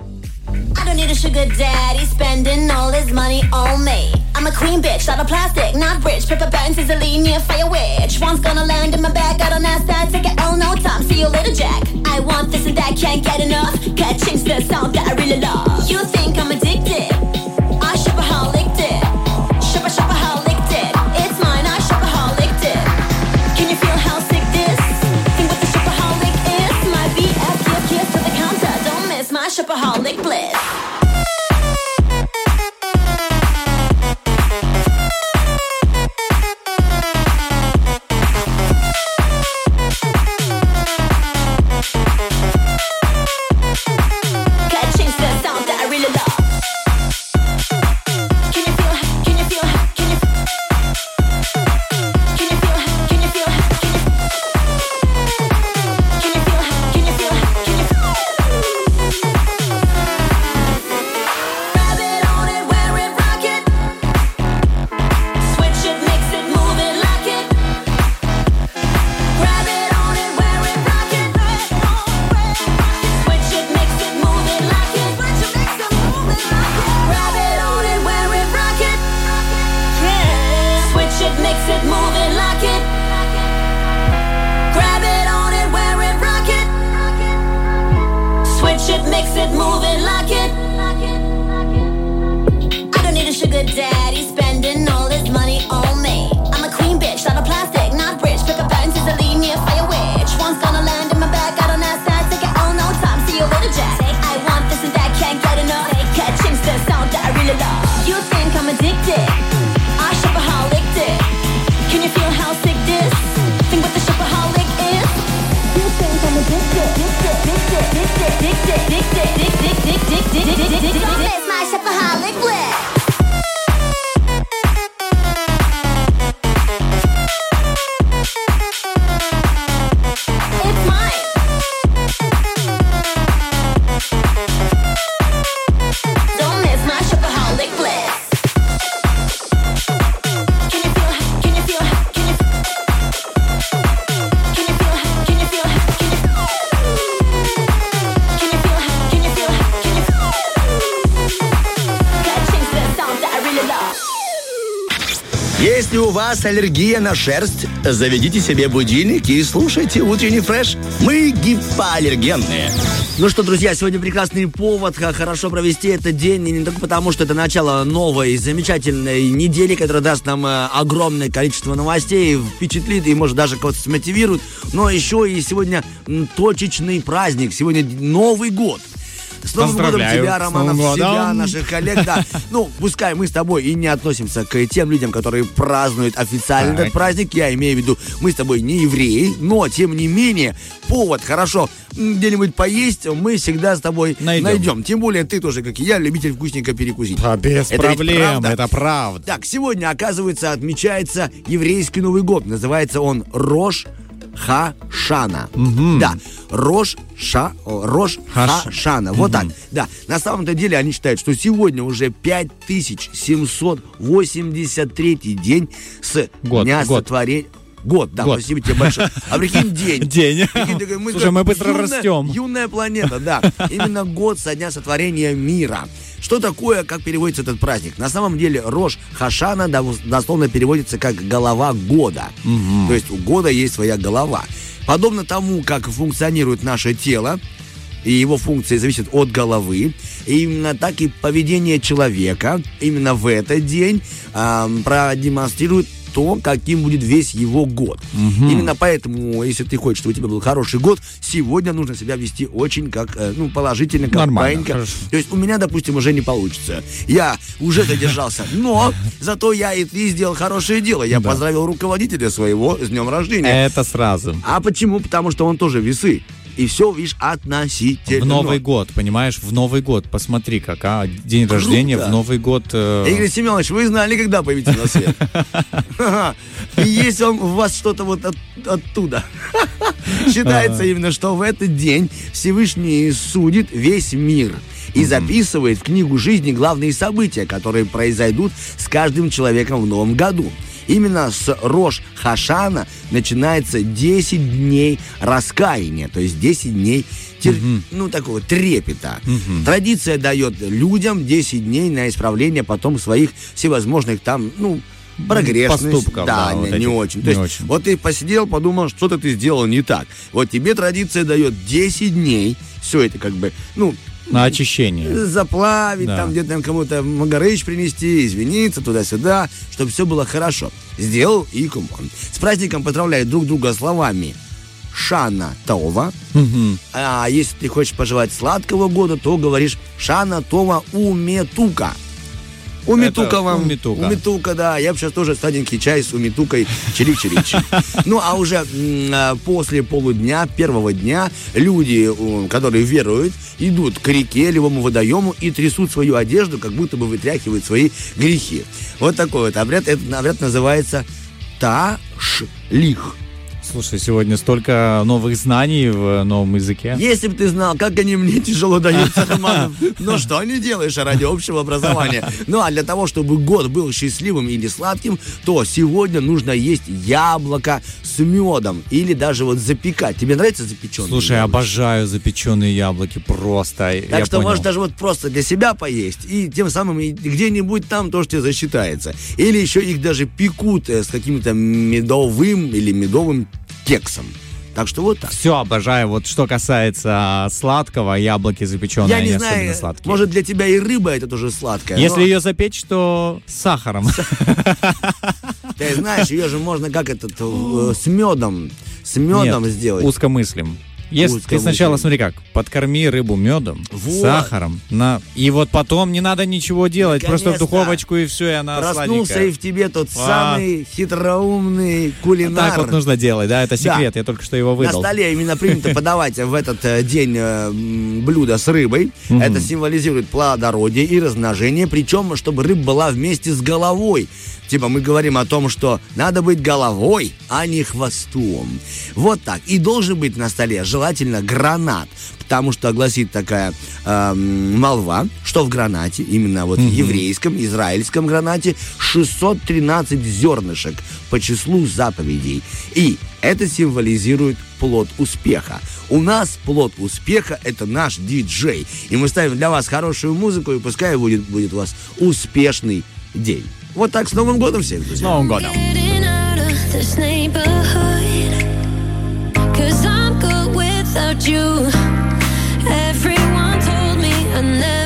I don't need a sugar daddy spending all his money on me. I'm a queen bitch, out of plastic, not rich. Pepper burns easily near fire witch. One's gonna land in my bag, I don't ask that. Take it all, no time. See you later, Jack. I want this and that, can't get enough. Can't change the sound that I really love. You think Alcoholic bliss. Аллергия на шерсть, заведите себе будильник и слушайте утренний фреш. Мы гипоаллергенные. Ну что, друзья, сегодня прекрасный повод как хорошо провести этот день. И не только потому, что это начало новой, замечательной недели, которая даст нам э, огромное количество новостей, впечатлит и, может, даже кого-то смотивирует. Но еще и сегодня точечный праздник. Сегодня Новый год. С Новым годом тебя, Романов, себя, наших коллег, да. Ну, пускай мы с тобой и не относимся к тем людям, которые празднуют официально этот праздник. Я имею в виду, мы с тобой не евреи, но, тем не менее, повод хорошо где-нибудь поесть мы всегда с тобой Найдем. найдем. Тем более ты тоже, как и я, любитель вкусненько перекусить. А без Это проблем, правда? это правда. Так, сегодня, оказывается, отмечается еврейский Новый год. Называется он Рош Хашана. Да, Рош Ша, Рош Хаш- Хашана. Вот так. Да, на самом-то деле они считают, что сегодня уже 5783 день с Год, дня год. сотворения. Год, да, Год. спасибо тебе большое. А прикинь, день. День. Прикинь, такой, мы Слушай, как мы быстро юная- растем. Юная планета, да. Именно год со дня сотворения мира. Что такое, как переводится этот праздник? На самом деле Рош Хашана дос- дословно переводится как голова года. То есть у года есть своя голова. Подобно тому, как функционирует наше тело, и его функции зависят от головы. И именно так и поведение человека именно в этот день ам, продемонстрирует то, каким будет весь его год. Именно поэтому, если ты хочешь, чтобы у тебя был хороший год, сегодня нужно себя вести очень как, э, ну, положительно, как Нормально, хорошо. То есть у меня, допустим, уже не получится. Я уже задержался, но зато я и ты сделал хорошее дело. Я Да. поздравил руководителя своего с днем рождения. Это сразу. А почему? Потому что он тоже весы. И все, видишь, относительно. В Новый год, понимаешь, в Новый год, посмотри, как, а, день рождения в Новый год. э, Игорь Семенович, вы знали, когда появитесь на свет? И есть он у вас что-то вот от- оттуда. Считается именно, что в этот день Всевышний судит весь мир и записывает в книгу жизни главные события, которые произойдут с каждым человеком в новом году. Именно с Рош Хашана начинается 10 дней раскаяния, то есть 10 дней тер- ну, такого трепета. Традиция дает людям 10 дней на исправление потом своих всевозможных там, ну, прогрессных. Поступков, да, не, вот не этих очень. То не есть, очень. вот ты посидел, подумал, что-то ты сделал не так. Вот тебе традиция дает 10 дней, все это как бы, ну, на очищение. заплавить, Да. там где-то там кому-то магарыч принести, извиниться туда-сюда, чтобы все было хорошо. Сделал и кумон. С праздником поздравляют друг друга словами Шана Това. А если ты хочешь пожелать сладкого года, то говоришь Шана Това Уметука. Умитука вам. умитука. Умитука, да. Я бы сейчас тоже сладенький чай с умитукой чирик-чирик. Ну, а уже а, после полудня, первого дня, люди, которые веруют, идут к реке, левому водоему и трясут свою одежду, как будто бы вытряхивают свои грехи. Вот такой вот обряд. Этот обряд называется ташлих. Слушай, сегодня столько новых знаний в новом языке. Если бы ты знал, как они мне тяжело даются, Романов. Но что не делаешь ради общего образования? Ну, а для того, чтобы год был счастливым или сладким, то сегодня нужно есть яблоко с медом или даже вот запекать. Тебе нравится запеченное? Слушай, обожаю запеченные яблоки просто. Так что понял. можешь даже вот просто для себя поесть, и тем самым где-нибудь там тоже тебе засчитается. Или еще их даже пекут э, с каким-то медовым или медовым кексом. Так что вот так. Все обожаю. Вот что касается а, сладкого, яблоки запеченные, Я они не особенно знаю, сладкие. может для тебя и рыба это тоже сладкая. Если но ее запечь, то с сахаром. Ты знаешь, ее же можно как этот э, с медом, с медом Нет, сделать. Узко мыслим. Если ты сначала, смотри как, подкорми рыбу медом, Вот. сахаром, на... и вот потом не надо ничего делать, просто в духовочку и все, и она Проснулся сладенькая. и в тебе тот А. самый хитроумный кулинар. Так вот нужно делать, да, это Да. секрет, я только что его На выдал. столе именно принято подавать в этот э, день э, блюдо с рыбой. Это символизирует плодородие и размножение, причем, чтобы рыба была вместе с головой. Типа мы говорим о том, что надо быть головой, а не хвостом. Вот так. И должен быть на столе желательно гранат, потому что гласит такая эм, молва, что в гранате, именно вот в еврейском, израильском гранате, 613 зернышек по числу заповедей. И это символизирует плод успеха. У нас плод успеха – это наш диджей. И мы ставим для вас хорошую музыку, и пускай будет, будет у вас успешный день. Вот так, с Новым годом всех, С друзья. Новым годом! Getting out of this neighborhood. Cause I'm good without you. Everyone told me I never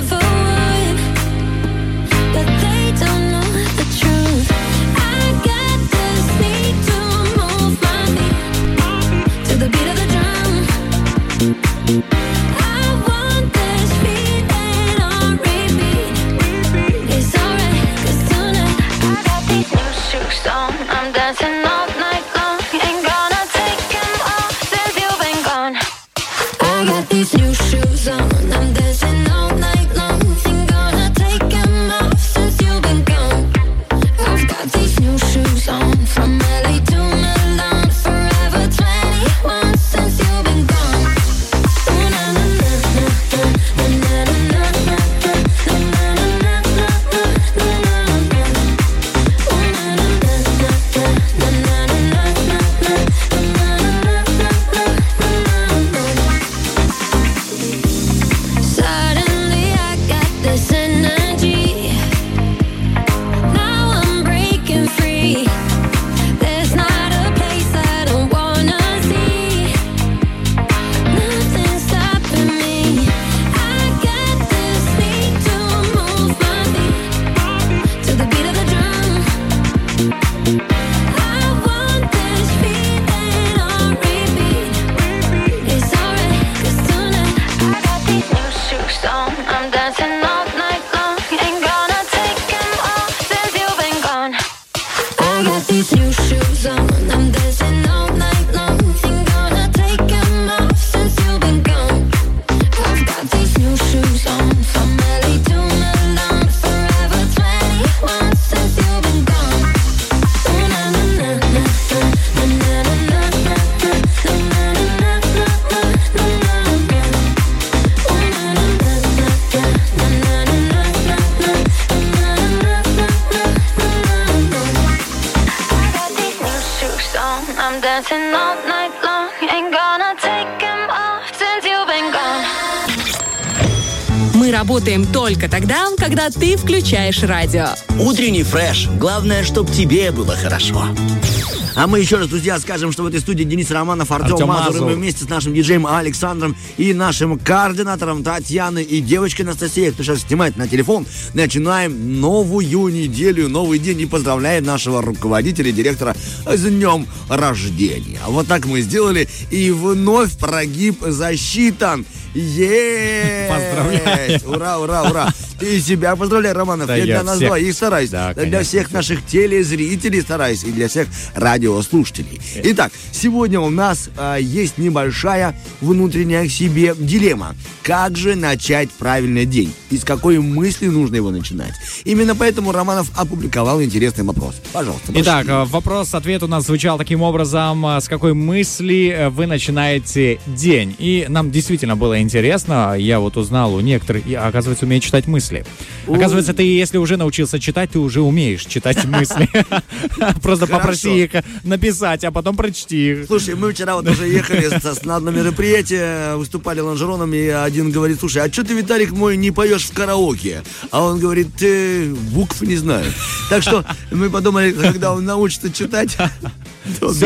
когда ты включаешь радио. Утренний фреш. Главное, чтобы тебе было хорошо. А мы еще раз, друзья, скажем, что в этой студии Денис Романов, Артем, Артем Мазур, и Мазур. мы вместе с нашим диджеем Александром и нашим координатором Татьяной и девочкой Анастасией, кто сейчас снимает на телефон, начинаем новую неделю, новый день и поздравляем нашего руководителя, директора с днем рождения. Вот так мы сделали, и вновь прогиб засчитан. Есть! Поздравляю. Ура, ура, ура! И себя поздравляю, Романов. Да я для нас всех- двоих стараюсь. Да, для конечно, всех наших телезрителей стараюсь и для всех радиослушателей. Итак, сегодня у нас а, есть небольшая внутренняя к себе дилемма. Как же начать правильный день? И с какой мысли нужно его начинать? Именно поэтому Романов опубликовал интересный вопрос. Пожалуйста. Итак, пошли. э, вопрос-ответ у нас звучал таким образом. э, С какой мысли э, вы начинаете день? И нам действительно было интересно. Я вот узнал у некоторых, и, оказывается, умею читать мысли. Оказывается, ты, если уже научился читать, ты уже умеешь читать мысли. Просто попроси их написать, а потом прочти их. Слушай, мы вчера вот уже ехали на одно мероприятие, выступали лонжероном, и один говорит, слушай, а что ты, Виталик мой, не поешь в караоке? А он говорит, ты букв не знаю. Так что мы подумали, когда он научится читать,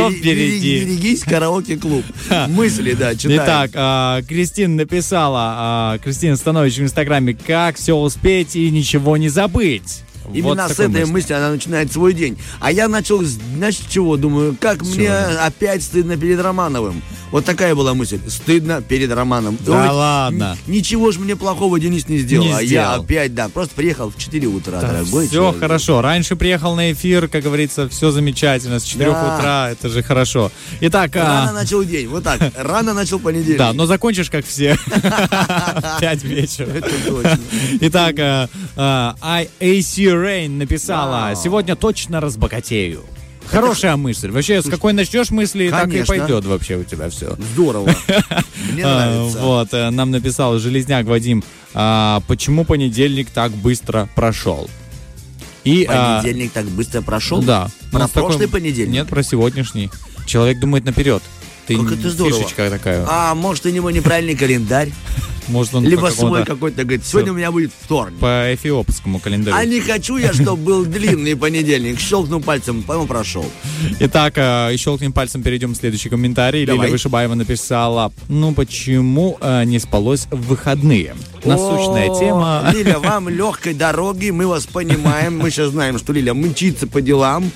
бери- впереди. берегись, караоке-клуб. Мысли, да, читаем. Итак, а, Кристина написала, а, Кристина Станович в Инстаграме, как все успеть и ничего не забыть. Именно Вот с этой мысли. мысли она начинает свой день. А я начал, знаешь, чего? Думаю, как мне опять стыдно перед Романовым. Вот такая была мысль. Стыдно перед Романом. Да Ой, ладно. Ничего же мне плохого Денис не сделал. Не а я сделал. опять, да, просто приехал в 4 утра, дорогой Все человек. хорошо. Раньше приехал на эфир, как говорится, все замечательно. С 4 Да. утра, это же хорошо. Итак, а, Рано начал день, вот так. Рано начал понедельник. да, но закончишь, как все. Пять вечера. Это точно. Итак, а, а, Rain написала, сегодня точно разбогатею. Хорошая мысль. Вообще, с какой начнешь мысли, так и Конечно. пойдет вообще у тебя все. Здорово. Мне нравится. Вот, э, нам написал Железняк Вадим, а, почему понедельник так быстро прошел. И, а, Понедельник так быстро прошел? да. Про Ну, с такой- прошлый понедельник? Нет, про сегодняшний. Человек думает наперед. Ты Как это здорово. фишечка такая. А может, у него неправильный календарь? Может, он Либо по свой какой-то, говорит, сегодня у меня будет вторник. по эфиопскому календарю. А не хочу я, чтобы был длинный понедельник. Щелкнул пальцем, по-моему, прошел. Итак, э, щелкнем пальцем, перейдем в следующий комментарий. Давай. Лилия Вышибаева написала, ну почему э, не спалось в выходные? Насущная тема. Лиля, вам легкой дороги, мы вас понимаем. Мы сейчас знаем, что Лиля мчится по делам.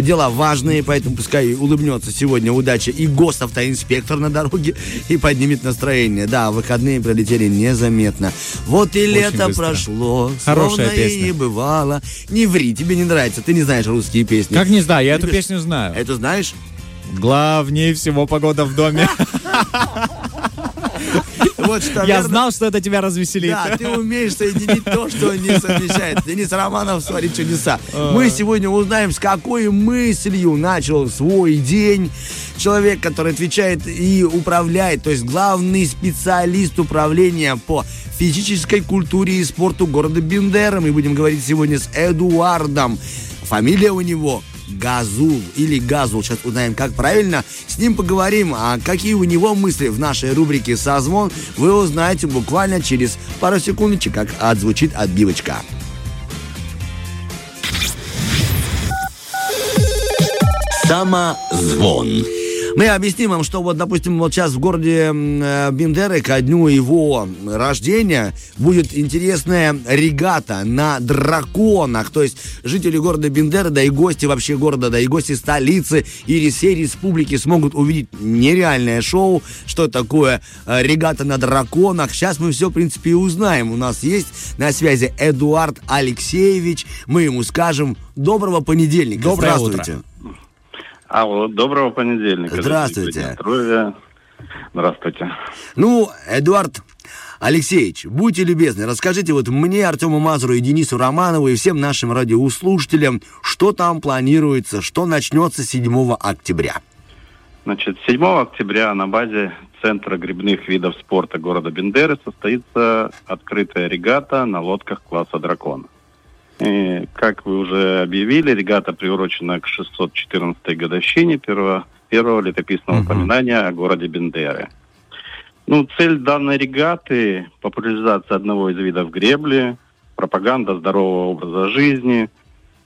Дела важные, поэтому пускай улыбнется сегодня удача и госавтоинспектор на дороге и поднимет настроение. Да, выходные пролетели незаметно. Вот и лето быстро. прошло, Хорошая словно и песня. не бывало. Не ври, тебе не нравится, ты не знаешь русские песни. Как не знаю, я эту Любишь? песню знаю. Это знаешь? Главнее всего погода в доме. Вот что, Я знал, что это тебя развеселит. Да, ты умеешь соединить то, что не совмещает. Денис Романов творит чудеса. Мы сегодня узнаем, с какой мыслью начал свой день человек, который отвечает и управляет, то есть главный специалист управления по физической культуре и спорту города Бендера. Мы будем говорить сегодня с Эдуардом. Фамилия у него Газул или Газул. Сейчас узнаем, как правильно. С ним поговорим. А какие у него мысли в нашей рубрике «Созвон» вы узнаете буквально через пару секундочек, как отзвучит отбивочка. Самозвон. Мы объясним вам, что вот, допустим, вот сейчас в городе э, Бендеры ко дню его рождения будет интересная регата на драконах. То есть жители города Бендеры, да и гости вообще города, да и гости столицы и всей республики смогут увидеть нереальное шоу, что такое э, регата на драконах. Сейчас мы все, в принципе, и узнаем. У нас есть на связи Эдуард Алексеевич. Мы ему скажем доброго понедельника. Доброе Здравствуйте. Алло, доброго понедельника. Здравствуйте. Здравствуйте. Ну, Эдуард Алексеевич, будьте любезны, расскажите вот мне, Артему Мазуру и Денису Романову и всем нашим радиослушателям, что там планируется, что начнется 7 октября. Значит, 7 октября на базе Центра грибных видов спорта города Бендеры состоится открытая регата на лодках класса «Дракон». И, как вы уже объявили, регата приурочена к 614-й годовщине первого, первого летописного упоминания о городе Бендеры. Ну, цель данной регаты – популяризация одного из видов гребли, пропаганда здорового образа жизни,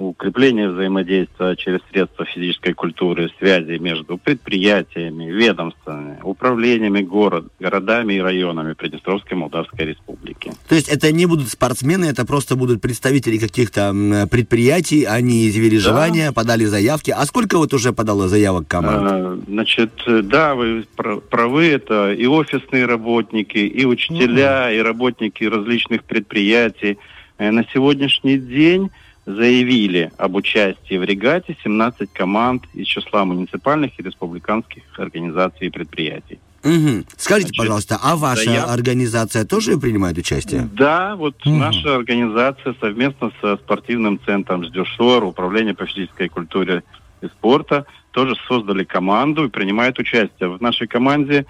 укрепление взаимодействия через средства физической культуры, связи между предприятиями, ведомствами, управлениями город, городами и районами Приднестровской Молдавской Республики. То есть это не будут спортсмены, это просто будут представители каких-то предприятий, они изъявили Да. желание, подали заявки. А сколько вот уже подало заявок команд? Э, Значит, да, вы пр- правы, это и офисные работники, и учителя, и работники различных предприятий. Э, На сегодняшний день заявили об участии в регате 17 команд из числа муниципальных и республиканских организаций и предприятий. Мгм. Скажите, Значит, пожалуйста, а ваша заяв- организация тоже принимает участие? Да, вот наша организация совместно со спортивным центром «Ждешор», Управление по физической культуре и спорта, тоже создали команду и принимает участие. В нашей команде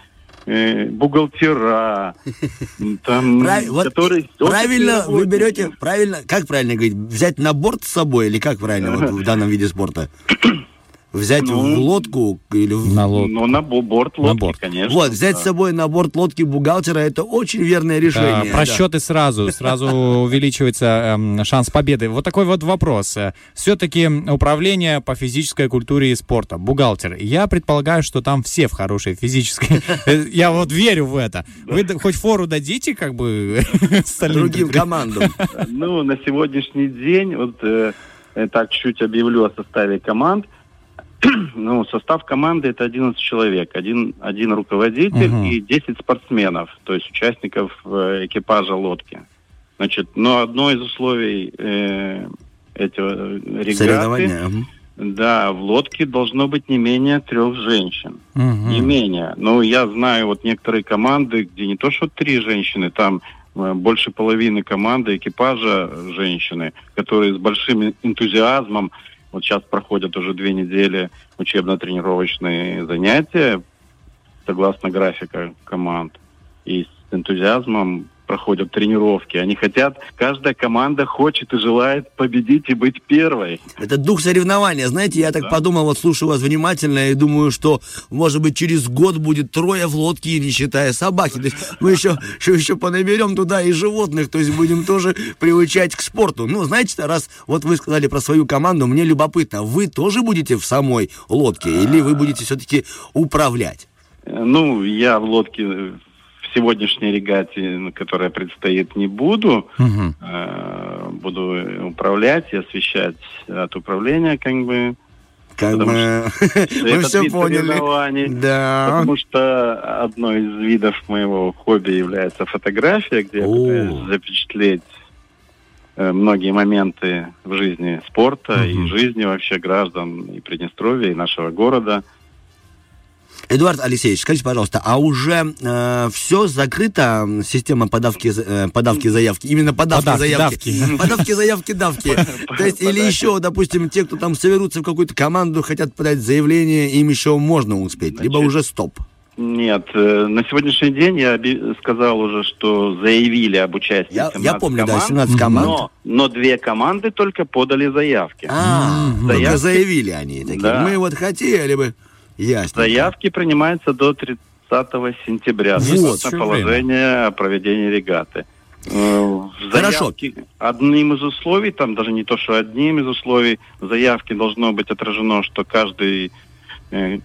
э, бухгалтера, там, Прав- вот которые... правильно вы берете, правильно, как правильно говорить, взять на борт с собой или как правильно вот в данном виде спорта? Взять Ну, в лодку или в... На лодку. Ну, на бо- борт На лодки, борт. конечно. Вот, взять да. с собой на борт лодки бухгалтера, это очень верное решение. Да, просчеты сразу, сразу увеличивается эм, шанс победы. Вот такой вот вопрос. Все-таки управление по физической культуре и спорта, бухгалтер. Я предполагаю, что там все в хорошей физической. Э, Я вот верю в это. Вы хоть фору дадите, как бы, Да, другим командам. Ну, на сегодняшний день, вот э, э, так чуть объявлю о составе команд. ну, состав команды это 11 человек. Один, один руководитель Мгм. и 10 спортсменов, то есть участников э, экипажа лодки. Значит, но одно из условий э, этого регаты, Соревнования. мгм. да, в лодке должно быть не менее трех женщин. Мгм. Не менее. Ну, я знаю вот некоторые команды, где не то что три женщины, там э, больше половины команды экипажа женщины, которые с большим энтузиазмом, вот сейчас проходят уже две недели учебно-тренировочные занятия, согласно графика команд, и с энтузиазмом проходят тренировки. Они хотят, каждая команда хочет и желает победить и быть первой. Это дух соревнования. Знаете, я так подумал, вот слушаю вас внимательно и думаю, что, может быть, через год будет трое в лодке, не считая собаки. То есть мы еще, еще, еще понаберем туда и животных, то есть будем тоже приучать к спорту. Ну, знаете, раз вот вы сказали про свою команду, мне любопытно, вы тоже будете в самой лодке или вы будете все-таки управлять? Э, Ну, я в лодке э, сегодняшней регате, которая предстоит, не буду. Э, Буду управлять и освещать от управления, как бы. Как Потому бы мы все поняли. Да. Потому что одно из видов моего хобби является фотография, где я О. пытаюсь запечатлеть э, многие моменты в жизни спорта и жизни вообще граждан и Приднестровья, и нашего города. Эдуард Алексеевич, скажите, пожалуйста, а уже все закрыто, м, система подавки, э, подавки заявки, именно подавки Подавки, заявки, давки. подавки заявки, давки. То есть, или еще, допустим, те, кто там соберутся в какую-то команду, хотят подать заявление, им еще можно успеть, либо уже стоп. Нет, э, на сегодняшний день я сказал уже, что заявили об участии Я- 17 я помню, да, команд, 17 команд. Но, но две команды только подали заявки. А, только Заявки- заявили они такие. Да. Мы вот хотели бы. Ясно. Заявки принимаются до 30 сентября. Вот. Положение о проведении регаты. Э, Хорошо. Одним из условий, там даже не то, что одним из условий, в заявке должно быть отражено, что каждый, э,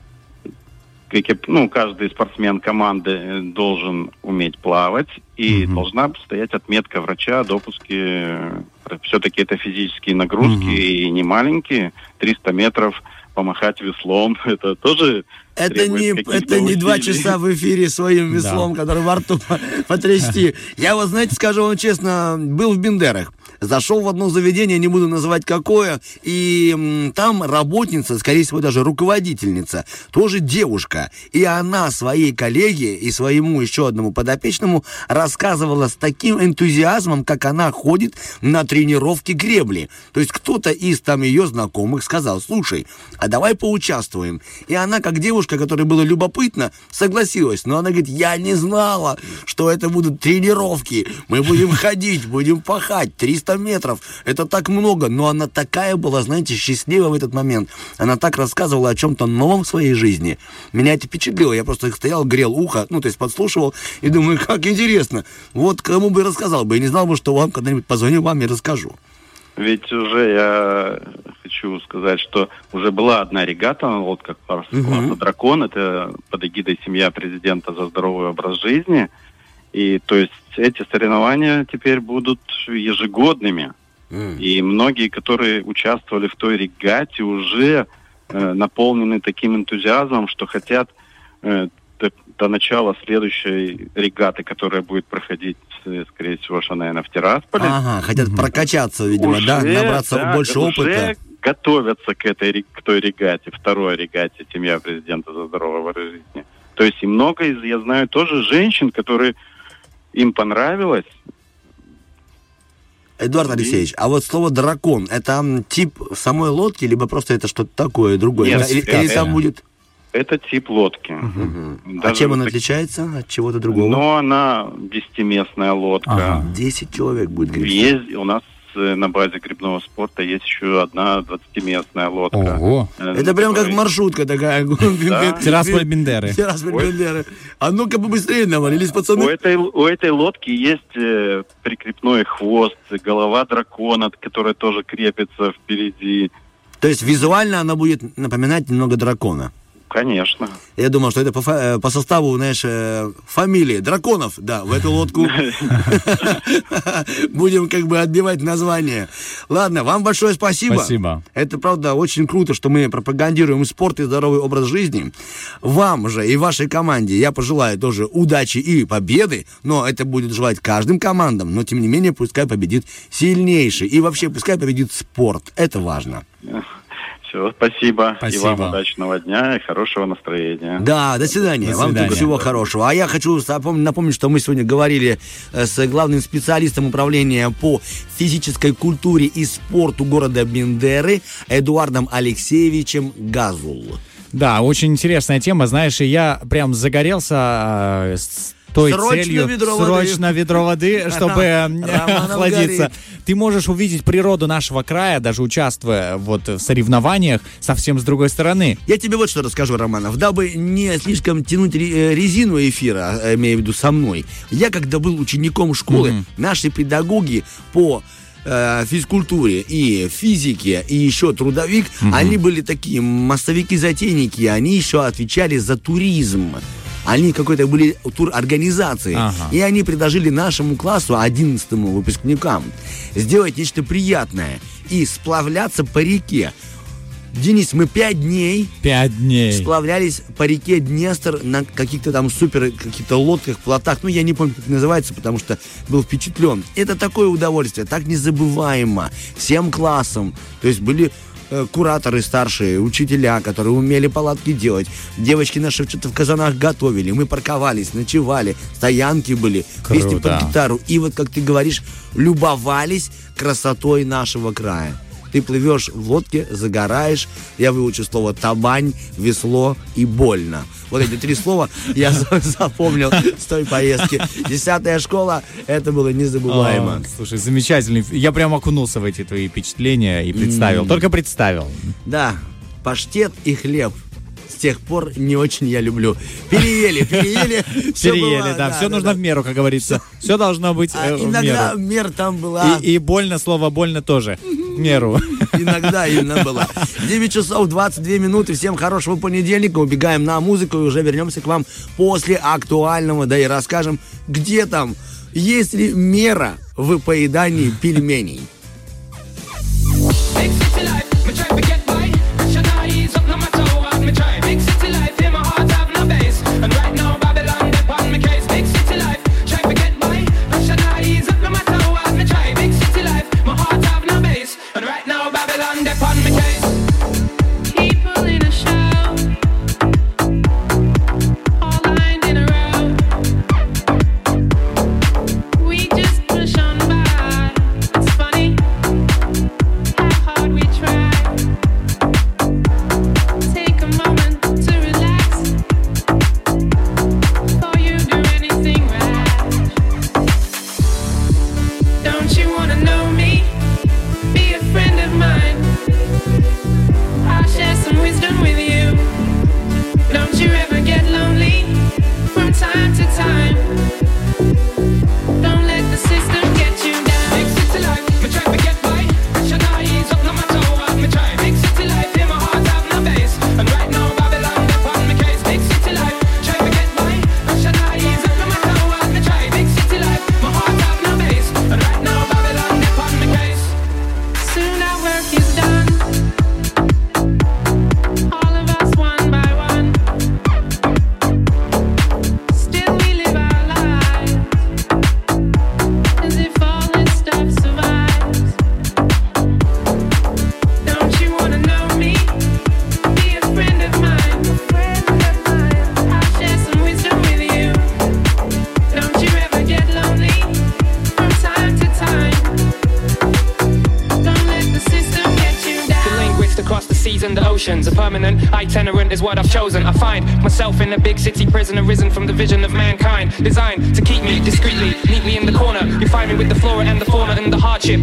ну, каждый спортсмен команды э, должен уметь плавать, и должна стоять отметка врача о допуске. Все-таки это физические нагрузки, и не маленькие, 300 метров помахать веслом, это тоже Это не, это не два часа в эфире своим веслом, который во рту по- потрясти. Я вот, знаете, скажу вам честно, был в Бендерах. Зашел в одно заведение, не буду называть какое, и там работница, скорее всего, даже руководительница, тоже девушка. И она своей коллеге и своему еще одному подопечному рассказывала с таким энтузиазмом, как она ходит на тренировки гребли. То есть кто-то из там ее знакомых сказал, слушай, а давай поучаствуем. И она, как девушка, которой было любопытно, согласилась. Но она говорит, я не знала, что это будут тренировки. Мы будем ходить, будем пахать. 300 метров. Это так много. Но она такая была, знаете, счастлива в этот момент. Она так рассказывала о чем-то новом в своей жизни. Меня это впечатлило. Я просто стоял, грел ухо, ну, то есть подслушивал, и думаю, как интересно. Вот кому бы рассказал бы. Я не знал бы, что вам когда-нибудь позвоню вам и расскажу. Ведь уже я хочу сказать, что уже была одна регата на лодках класса, класса «Дракон». Это под эгидой семья президента за здоровый образ жизни. И то есть эти соревнования теперь будут ежегодными. И многие, которые участвовали в той регате, уже э, наполнены таким энтузиазмом, что хотят э, до, до начала следующей регаты, которая будет проходить, э, скорее всего, что, наверное, в Тирасполе. Ага, хотят прокачаться, видимо, да, Уже, набраться да, больше уже опыта. готовятся к этой к той регате, второй регате семья президента за здоровый образ жизни. То есть и много из, я знаю, тоже женщин, которые им понравилось. Эдуард Алексеевич, а вот слово дракон, это тип самой лодки, либо просто это что-то такое другое? Нет, или, или это- там будет. Это тип лодки. А Даже чем она так- отличается от чего-то другого? Но она десятиместная лодка. Ага. 10 человек будет. Есть у нас э, на базе грибного спорта есть еще одна 20-местная лодка. Ого. Э, Это прям как маршрутка такая. Тирасполь Бендеры. Тирасполь Бендеры. А ну-ка побыстрее навалились, У пацаны. этой, у этой лодки есть э, прикрепной хвост, голова дракона, которая тоже крепится впереди. То есть визуально она будет напоминать немного дракона. Конечно. Я думал, что это по, э, по составу, знаешь, э, фамилии Драконов, да, в эту лодку будем как бы отбивать название. Ладно, вам большое спасибо. Спасибо. Это, правда, очень круто, что мы пропагандируем спорт и здоровый образ жизни. Вам же и вашей команде я пожелаю тоже удачи и победы, но это будет желать каждым командам, но тем не менее пускай победит сильнейший. И вообще пускай победит спорт. Это важно. Все, спасибо. И Спасибо. вам удачного дня и хорошего настроения. Да, до свидания. До Вам свидания. только всего хорошего. А я хочу напомнить, что мы сегодня говорили э, с главным специалистом управления по физической культуре и спорту города Бендеры Эдуардом Алексеевичем Газул. Да, очень интересная тема. Знаешь, и я прям загорелся с той Срочно целью ведро воды. срочно ведро воды, чтобы э, Романов охладиться. горит. Ты можешь увидеть природу нашего края, даже участвуя вот в соревнованиях совсем с другой стороны. Я тебе вот что расскажу, Романов. Дабы не слишком тянуть э, резину эфира, э, имею в виду со мной, я когда был учеником школы, наши педагоги по физкультуре и физике, и еще трудовик, они были такие массовики-затейники, они еще отвечали за туризм. Они какой-то были турорганизации. Ага. И они предложили нашему классу, 11 выпускникам, сделать нечто приятное и сплавляться по реке. Денис, мы пять дней Пять дней. сплавлялись по реке Днестр на каких-то там супер каких-то лодках, плотах. Ну, я не помню, как называется, потому что был впечатлен. Это такое удовольствие, так незабываемо. Всем классом. То есть были кураторы старшие, учителя, которые умели палатки делать. Девочки наши что-то в казанах готовили. Мы парковались, ночевали, стоянки были. Круто. под гитару. И вот, как ты говоришь, любовались красотой нашего края. Ты плывешь в лодке, загораешь. Я выучу слово табань, весло и больно. Вот эти три слова я за- запомнил с той поездки. Десятая школа, это было незабываемо. Слушай, замечательный. Я прям окунулся в эти твои впечатления и представил. Только представил. Да, паштет и хлеб. С тех пор не очень я люблю. Переели, переели. Переели, да, все нужно в меру, как говорится. Все должно быть А э, в иногда мер там была. И, и больно, слово больно тоже. В меру. Иногда именно было. 9 часов 22 минуты. Всем хорошего понедельника. Убегаем на музыку и уже вернемся к вам после актуального. Да и расскажем, где там, есть ли мера в поедании пельменей. Myself in a big city prison, arisen from the vision of mankind. Designed to keep me discreetly, meet me in the corner. You find me with the flora and the fauna and the hardship.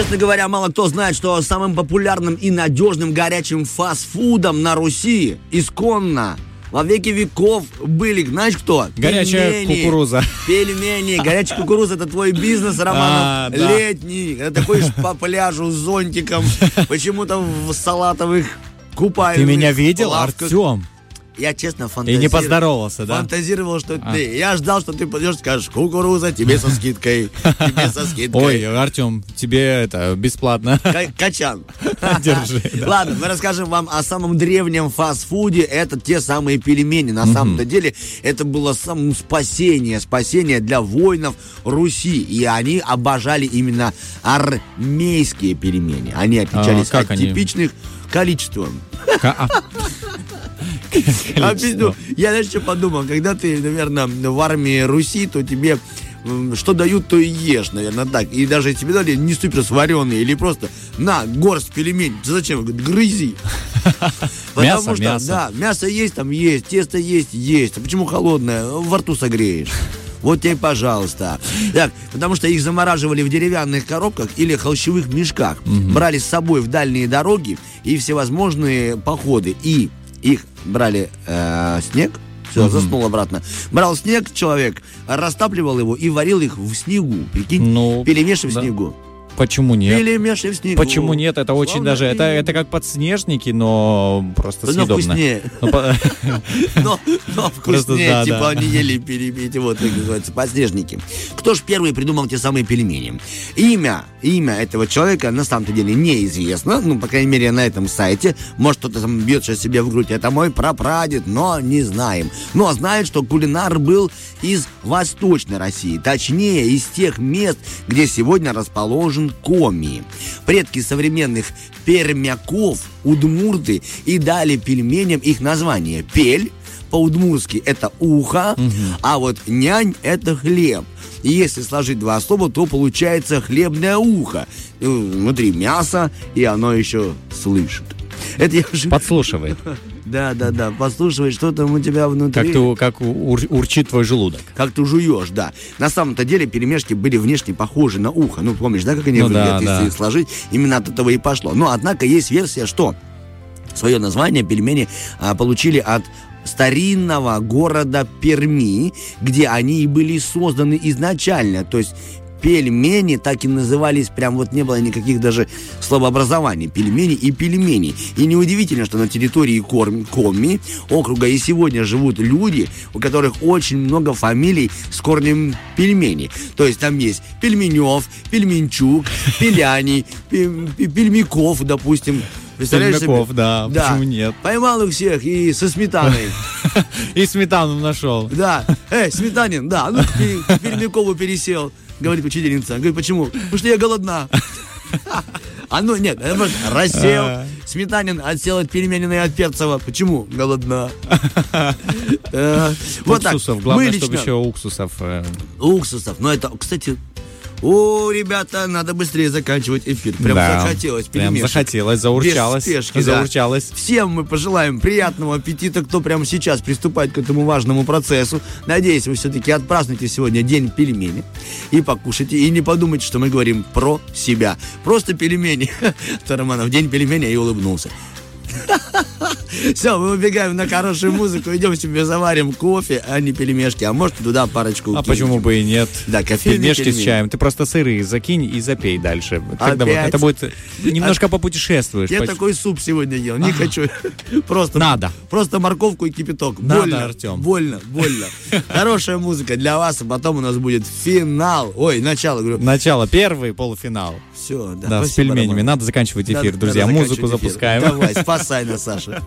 Честно говоря, мало кто знает, что самым популярным и надежным горячим фастфудом на Руси исконно во веки веков были, знаешь кто? Горячая Пельмени. кукуруза. Пельмени. Горячая кукуруза – это твой бизнес, А, Романов, да. летний. Когда такой по пляжу с зонтиком, почему-то в салатовых купальных Ты меня видел. Артем? Я честно И фантазировал. не поздоровался, да? Фантазировал, что А. ты. Я ждал, что ты пойдешь, скажешь, кукуруза, тебе со скидкой. Тебе со скидкой. Ой, Артем, тебе это бесплатно. Ка- Качан. Держи. Ладно, мы расскажем вам о самом древнем фастфуде. Это те самые пельмени. На самом-то деле это было самым спасение. Спасение для воинов Руси. И они обожали именно армейские пельмени. Они отличались А, как от типичных количеством. Ка- а, я знаешь, что подумал? Когда ты, наверное, в армии Руси, то тебе что дают, то и ешь, наверное, так. И даже тебе дали не супер сваренные или просто на, горсть пельмень. Зачем? Говорит, грызи. Потому Мясо, что, мясо. да, мясо есть, там есть, тесто есть, есть. А почему холодное? Во рту согреешь. Вот тебе, пожалуйста. Так, потому что их замораживали в деревянных коробках или холщевых мешках. Брали с собой в дальние дороги и всевозможные походы. И их брали э, снег, все, заснул обратно. Брал снег человек, растапливал его и варил их в снегу. Прикинь, Ну, перемешивая да. в снегу. Почему нет? Перемешивая в снегу. Почему нет? Это очень даже... Это, это как подснежники, но просто Но съедобно. вкуснее. Ну, Но, вкуснее, да, типа да. они ели пере- эти вот, как называется, подснежники. Кто ж первый придумал те самые пельмени? Имя, имя этого человека на самом-то деле неизвестно, ну, по крайней мере, на этом сайте. Может, кто-то там бьет сейчас себе в грудь, это мой прапрадед, но не знаем. Но знает, что кулинар был из Восточной России, точнее, из тех мест, где сегодня расположен Коми. Предки современных пермяков, удмурты, и дали пельменям их название. Пель, по-удмурски это ухо, а вот нянь это хлеб. И если сложить два слова, то получается хлебное ухо. Э, Внутри мясо, и оно еще слышит. Это я уже... Подслушивает. Да, да, да. Послушай, что там у тебя внутри. Как, ты, как ур- урчит твой желудок. Как ты жуешь, да. На самом-то деле пельмешки были внешне похожи на ухо. Ну, помнишь, да, как они Ну выглядят, да, если да. их сложить? Именно от этого и пошло. Но, однако, есть версия, что свое название пельмени а, получили от старинного города Перми, где они и были созданы изначально. То есть пельмени так и назывались, прям вот не было никаких даже словообразований. Пельмени и пельмени. И неудивительно, что на территории Корм- Коми округа и сегодня живут люди, у которых очень много фамилий с корнем пельмени. То есть там есть Пельменев, Пельменчук, Пеляний, Пе- Пе- Пельмяков, допустим. Представляешь себе? Пельмяков, да, почему нет? Поймал их всех и со сметаной. И сметану нашел. Да. Эй, Сметанин, да, ну к Пермякову пересел. Говорит учительница. Говорит, почему? Потому что я голодна. А ну нет, рассел. А. Сметанин отсел от Переменина и от Перцева. Почему? Голодна. Э, Вот так. Уксусов. Главное, чтобы еще уксусов. э, Уксусов. Ну это, кстати, о, ребята, надо быстрее заканчивать эфир. Прям Да. захотелось Прям пельмешек. захотелось, заурчалось. Без спешки, да. заурчалось. Всем мы пожелаем приятного аппетита, кто прямо сейчас приступает к этому важному процессу. Надеюсь, вы все-таки отпразднуете сегодня день пельмени и покушайте. И не подумайте, что мы говорим про себя. Просто пельмени. Тараманов, день пельменя и улыбнулся. Все, мы убегаем на хорошую музыку, идем себе заварим кофе, а не пельмешки. А может, туда парочку А почему бы и нет? Да, кофейный Пельмешки с чаем. Ты просто сырые закинь и запей дальше. Тогда вот Опять? это будет... Немножко попутешествуешь. Я такой суп сегодня ел, не хочу. Просто, Надо. Просто морковку и кипяток. Надо, Артем. Больно, больно. Хорошая музыка для вас, а потом у нас будет финал. Ой, начало, говорю. Начало, первый полуфинал. Все, да. Да, с пельменями. Роман. Надо заканчивать Надо- эфир, надо друзья. Музыку заканчивать эфир. запускаем. Давай, спасай нас, Саша.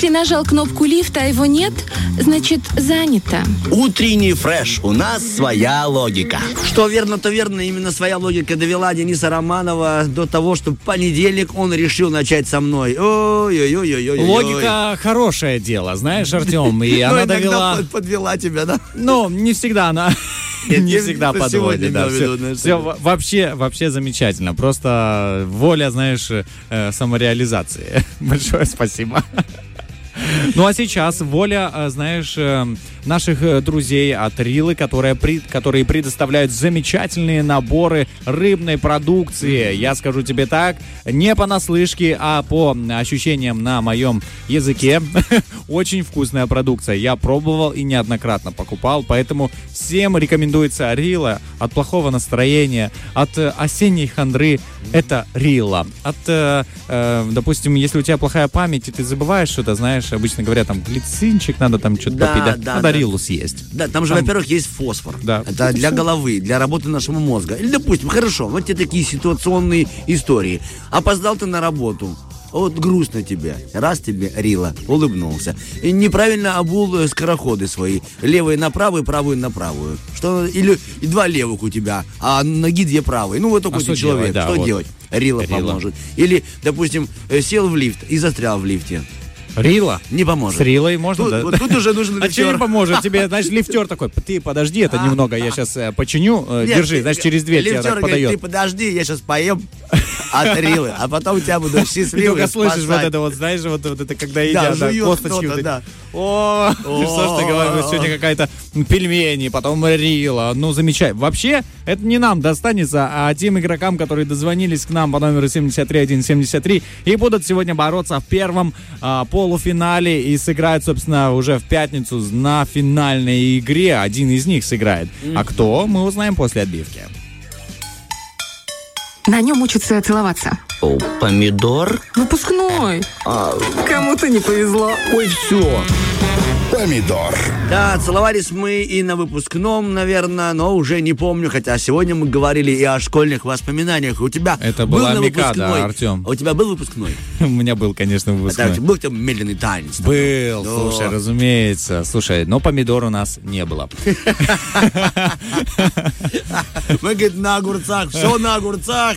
Если нажал кнопку лифта, а его нет, значит занято. Утренний фреш. У нас своя логика. Что верно, то верно. Именно своя логика довела Дениса Романова до того, что в понедельник он решил начать со мной. Ой-ой-ой-ой-ой. Логика хорошее дело, знаешь, Артем, и Ну, она довела... под- подвела тебя, да? Ну, не всегда она... Нет, Не всегда подводит, да. виду, Все вообще, вообще замечательно. Просто воля, знаешь, э, самореализации. Большое спасибо. Ну а сейчас воля, э, знаешь, э, наших э, друзей от Рилы, которые, при- которые предоставляют замечательные наборы рыбной продукции. Я скажу тебе так, не понаслышке, а по ощущениям на моем языке. Очень вкусная продукция. Я пробовал и неоднократно покупал, поэтому всем рекомендуется Рила. От плохого настроения, от э, осенней хандры это Рила. От, э, допустим, если у тебя плохая память, и ты забываешь что-то, знаешь, обычно говорят, там, глицинчик надо там что-то Да, попить. Да, да, да. Рилу съесть. Да, там же, Там- во-первых, есть фосфор. Да. Это для головы, для работы нашего мозга. Или, допустим, хорошо, вот тебе такие ситуационные истории. Опоздал ты на работу. Вот грустно тебе. Раз тебе Рила улыбнулся. И неправильно обул э, скороходы свои. Левые на правую, правую на правую. Что, или и два левых у тебя, а ноги две правые. Ну, вот такой А ты человек. делать, да, что вот. делать? Рила, Рила. поможет. Или, допустим, э, сел в лифт и застрял в лифте. Рила? Не поможет. С Рилой можно, Тут- да? вот тут уже нужен А что не лифтер. поможет? Тебе, значит, лифтер такой, ты подожди, это немного, я сейчас починю, э, держи, ты- значит, через дверь тебя лифтер так подает. ты подожди, я сейчас поем от Рилы, а потом тебя буду Ты счастливый только слышишь вот это вот, знаешь, вот, это, когда Да, едят, косточки. да. О, что ж ты говоришь, сегодня какая-то пельмени, потом рила, ну, замечательно. Вообще, это не нам достанется, а тем игрокам, которые дозвонились к нам по номеру 73173 и будут сегодня бороться в первом а, полуфинале и сыграют, собственно, уже в пятницу на финальной игре. Один из них сыграет. А кто, мы узнаем после отбивки. На нем учатся целоваться. Помидор? Выпускной. Кому-то не повезло. Ой, все. Помидор. Да, целовались мы и на выпускном, наверное, но уже не помню, хотя сегодня мы говорили и о школьных воспоминаниях. У тебя Это был была на Микада, выпускной? Артем. А у тебя был выпускной? У меня был, конечно, выпускной. Так, был там медленный танец? Был, Да. слушай, разумеется. Слушай, но помидор у нас не было. Мы, говорит, на огурцах, все на огурцах,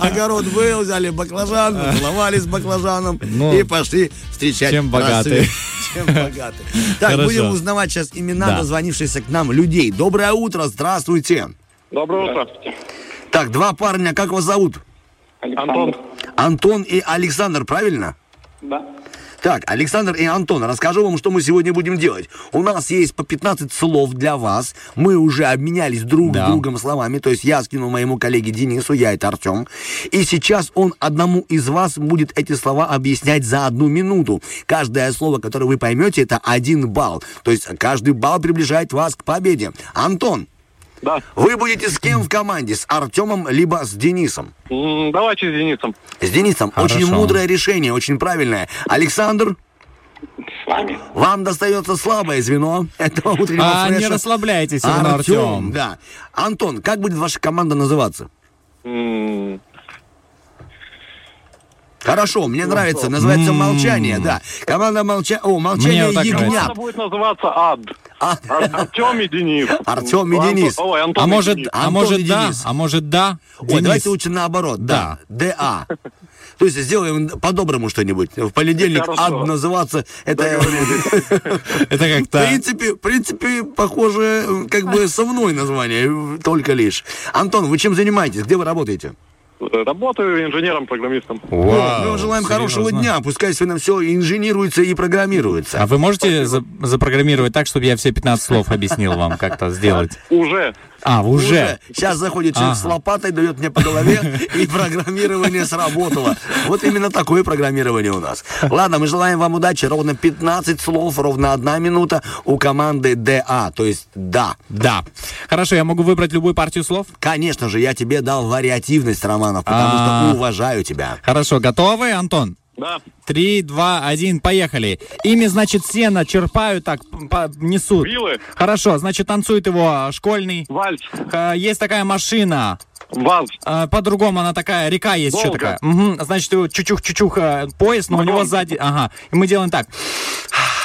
огород был, взяли баклажан, целовались с баклажаном Ну, и пошли встречать чем богатые. Чем богатые. Так, Хорошо. будем узнавать сейчас имена Да. дозвонившихся к нам людей. Доброе утро, здравствуйте. Доброе утро. Так, два парня, как вас зовут? Антон. Антон и Александр, правильно? Да. Так, Александр и Антон, расскажу вам, что мы сегодня будем делать. У нас есть по 15 слов для вас. Мы уже обменялись друг Да. с другом словами. То есть я скинул моему коллеге Денису, я это Артем. И сейчас он одному из вас будет эти слова объяснять за одну минуту. Каждое слово, которое вы поймете, это один балл. То есть каждый балл приближает вас к победе. Антон, Да. вы будете с кем в команде? С Артемом либо с Денисом? Давайте с Денисом. С Денисом. Хорошо. Очень мудрое решение, очень правильное. Александр, С вами. вам достается слабое звено этого утреннего А, не фреша. расслабляйтесь, Иван Артем, Артем. да. Антон, как будет ваша команда называться? М, Хорошо, мне нравится. Называется. «Молчание», да. Команда молча... О, Мне «Молчание вот ягнят». Команда будет называться Ад. А, Ар- Артем и Денис. Артем и Антон- Денис. Ой, Антон А и может, Денис. а может и да, а может да, Ой, Денис. давайте лучше наоборот. Да. ДА. То есть сделаем по-доброму что-нибудь. В понедельник Хорошо. ад называться. Это, Это в как-то... принципе, в принципе, похоже, как бы со мной название, только лишь. Антон, вы чем занимаетесь? Где вы работаете? Работаю инженером-программистом. О, мы вам желаем хорошего дня. Пускай все все инжинируется и программируется. А вы можете за- запрограммировать так, чтобы я все 15 слов объяснил вам, как-то сделать? Уже. А, вы уже? Сейчас заходит человек с Ага. лопатой, дает мне по голове, и программирование сработало. Вот именно такое программирование у нас. Ладно, мы желаем вам удачи. Ровно 15 слов, ровно одна минута у команды ДА, то есть да. Да. Хорошо, я могу выбрать любую партию слов? Конечно же, я тебе дал вариативность, Романов, потому А. что уважаю тебя. Хорошо, готовы, Антон? Да. Три, два, один, поехали. Ими, значит, сено черпают, так, несут. Вилы. Хорошо, значит, танцует его а, школьный. Вальс. Есть такая машина. Вальс. А, По-другому она такая, река есть еще Волга. такая. Мгм, Значит, его чучух-чучух а, пояс, но у него сзади... Ага, и мы делаем так.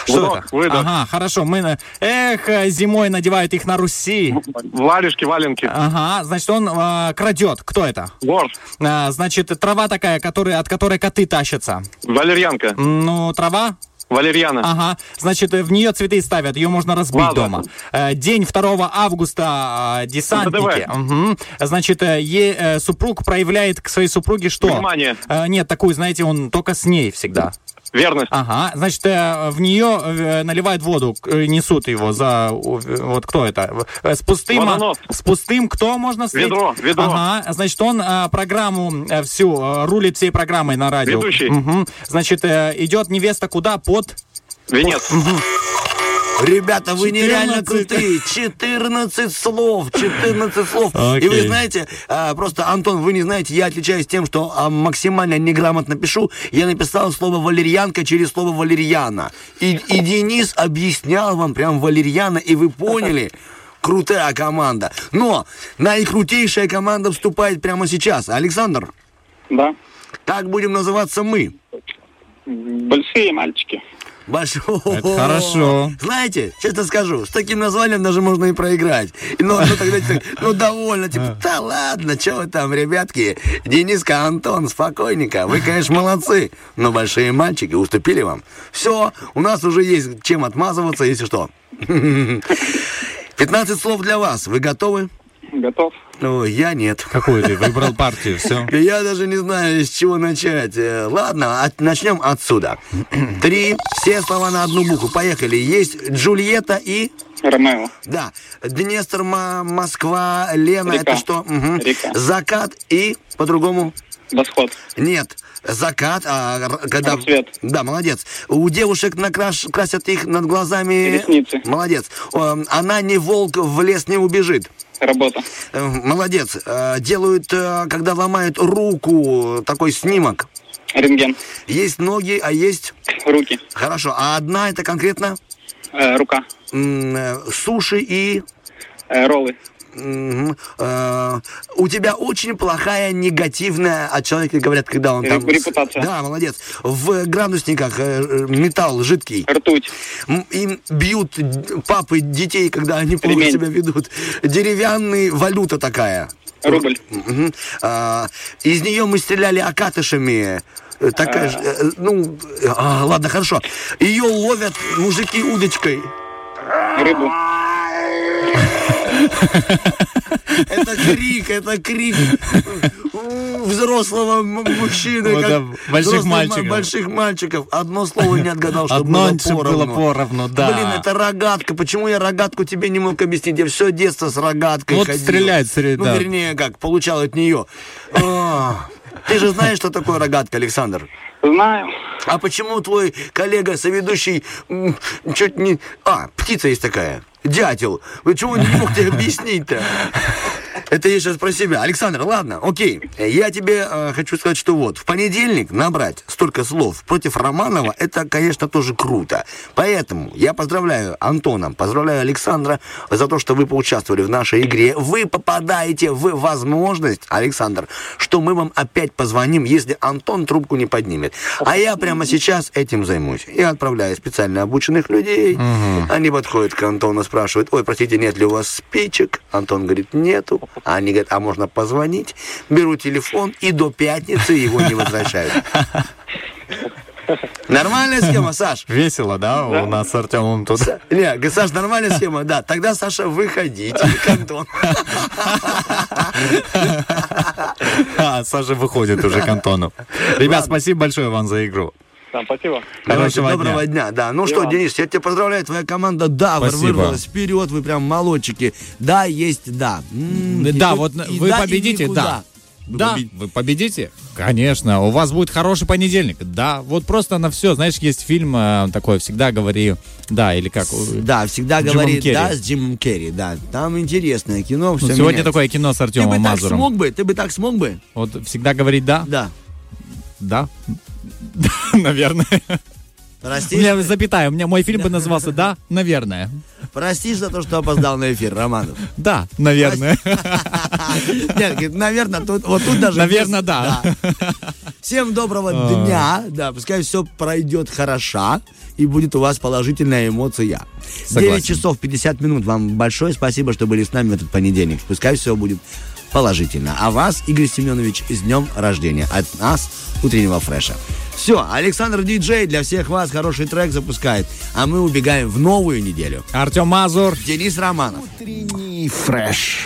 Что это? выдох. Ага, хорошо. Мы, на- эх, э, зимой надевают их на Руси. Варежки, валенки. Ага, значит, он а, крадет. Кто это? Вор. А, значит, трава такая, который, от которой коты тащатся. Валерьянка. Ну, трава? Валерьяна. Ага, значит, э, в нее цветы ставят, ее можно разбить Ваза. дома. Э, День 2 августа э, десантники. Мгм. Значит, э, е- э, супруг проявляет к своей супруге что? Внимание. Э, Нет, такую, знаете, он только с ней всегда. Верность. Ага, значит, э, в нее э, наливают воду, э, несут его за... Вот кто это? С пустым... Водонос. С пустым кто можно встретить? Ведро, ведро. Ага, значит, он программу всю, рулит всей программой на радио. Ведущий. Мгм. Значит, идет невеста куда? Под... Венец. Ребята, вы нереально 14. крутые. 14 слов, 14 слов. И вы знаете, а, просто, Антон, вы не знаете, я отличаюсь тем, что а, максимально неграмотно пишу. Я написал слово «валерьянка» через слово «валерьяна». И, и Денис объяснял вам прям «валерьяна», и вы поняли, крутая команда. Но наикрутейшая команда вступает прямо сейчас. Александр, Да. как будем называться мы? Большие мальчики. Большого. Это хорошо. Знаете, честно скажу, с таким названием даже можно и проиграть. Ну, ну, тогда, так, ну довольно, типа, да ладно, что вы там, ребятки, Дениска, Антон, спокойненько, вы, конечно, молодцы, но большие мальчики уступили вам. Все, у нас уже есть чем отмазываться, если что. 15 слов для вас, вы готовы? Готов. О, я нет. Какую ты выбрал партию? Все. Я даже не знаю, с чего начать. Э, Ладно, от- начнем отсюда. Три, все слова на одну букву. Поехали. Есть Джульетта и... Ромео. Да. Днестр, Ма- Москва, Лена, Река. это что? Мгм. Река. Закат и по-другому? Восход. Нет. Закат, а когда... Рассвет. Да, молодец. У девушек накраш... красят их над глазами... Ресницы. Молодец. Она не волк, в лес не убежит. Работа. Э, Молодец. Э, Делают, э, когда ломают руку, такой снимок. Рентген. Есть ноги, а есть... Руки. Хорошо. А одна это конкретно Э, рука. суши и... Э, роллы. Э, у тебя очень плохая негативная, от человека говорят, когда он там... Репутация. Да, молодец. В градусниках э, металл жидкий. Ртуть. Им бьют папы детей, когда они плохо себя ведут. Деревянный, валюта такая. Рубль. А, из нее мы стреляли окатышами. Э, Такая же, э, ну, а, ладно, хорошо. Ее ловят мужики удочкой. Рыбу. Это крик, это крик. взрослого мужчины, Вот, как больших взрослых ма- мальчиков. больших мальчиков. Одно слово не отгадал, что Одно, было поровну. было поровну, да. Блин, это рогатка. Почему я рогатку тебе не мог объяснить? Я все детство с рогаткой Вот ходил. стреляет, стреляет, Ну, да. вернее, как, получал от нее. А, Ты же знаешь, что такое рогатка, Александр? Знаю. А почему твой коллега, соведущий, чуть не... А, птица есть такая, дятел. Вы чего не мог тебе объяснить-то? Это я сейчас про себя. Александр, ладно, окей. Я тебе э, хочу сказать, что вот, в понедельник набрать столько слов против Романова, это, конечно, тоже круто. Поэтому я поздравляю Антона, поздравляю Александра за то, что вы поучаствовали в нашей игре. Вы попадаете в возможность, Александр, что мы вам опять позвоним, если Антон трубку не поднимет. А я прямо сейчас этим займусь. Я отправляю специально обученных людей. Они подходят к Антону, спрашивают, ой, простите, нет ли у вас спичек? Антон говорит, нету. Они говорят, а можно позвонить? Беру телефон и до пятницы его не возвращают. Нормальная схема, Саш? Весело, да, у нас с Артемом тут. Не, Саш, нормальная схема, да. Тогда, Саша, выходите к Антону. А, Саша выходит уже к Антону. Ребят, спасибо большое вам за игру. Спасибо. Давайте, Хорошего доброго дня. Да. Ну И что, вам. Денис, я тебя поздравляю, твоя команда да, выр- Спасибо. вырвалась вперед, вы прям молодчики. Да, есть да. М, и Да, тут- вот и вы да, и победите, да. Вы Да, победите. вы победите? Конечно, у вас будет хороший понедельник. Да, вот просто на все. Знаешь, есть фильм э, такой, всегда говори, да, или как? Да, всегда говорит Керри. да с Джимом Керри, да. Там интересное кино, Ну, все сегодня меняется. такое кино с Ты Артемом бы так Мазуром. смог бы? Ты бы так смог бы? Вот всегда говорить да? Да. Да. Наверное. У Простишь, меня запятая, у меня мой фильм бы назывался «Да, наверное». простишь за то, что опоздал на эфир, Романов. Да, наверное. Нет, говорит, наверное, тут, вот тут даже... Наверное, да. Всем доброго дня. Да, пускай все пройдет хорошо и будет у вас положительная эмоция. Согласен. 9 часов 50 минут. Вам большое спасибо, что были с нами в этот понедельник. Пускай все будет положительно. А вас, Игорь Семенович, с днем рождения. От нас, утреннего фреша. Все, Александр Диджей для всех вас хороший трек запускает. А мы убегаем в новую неделю. Артем Мазур. Денис Романов. Утренний фреш.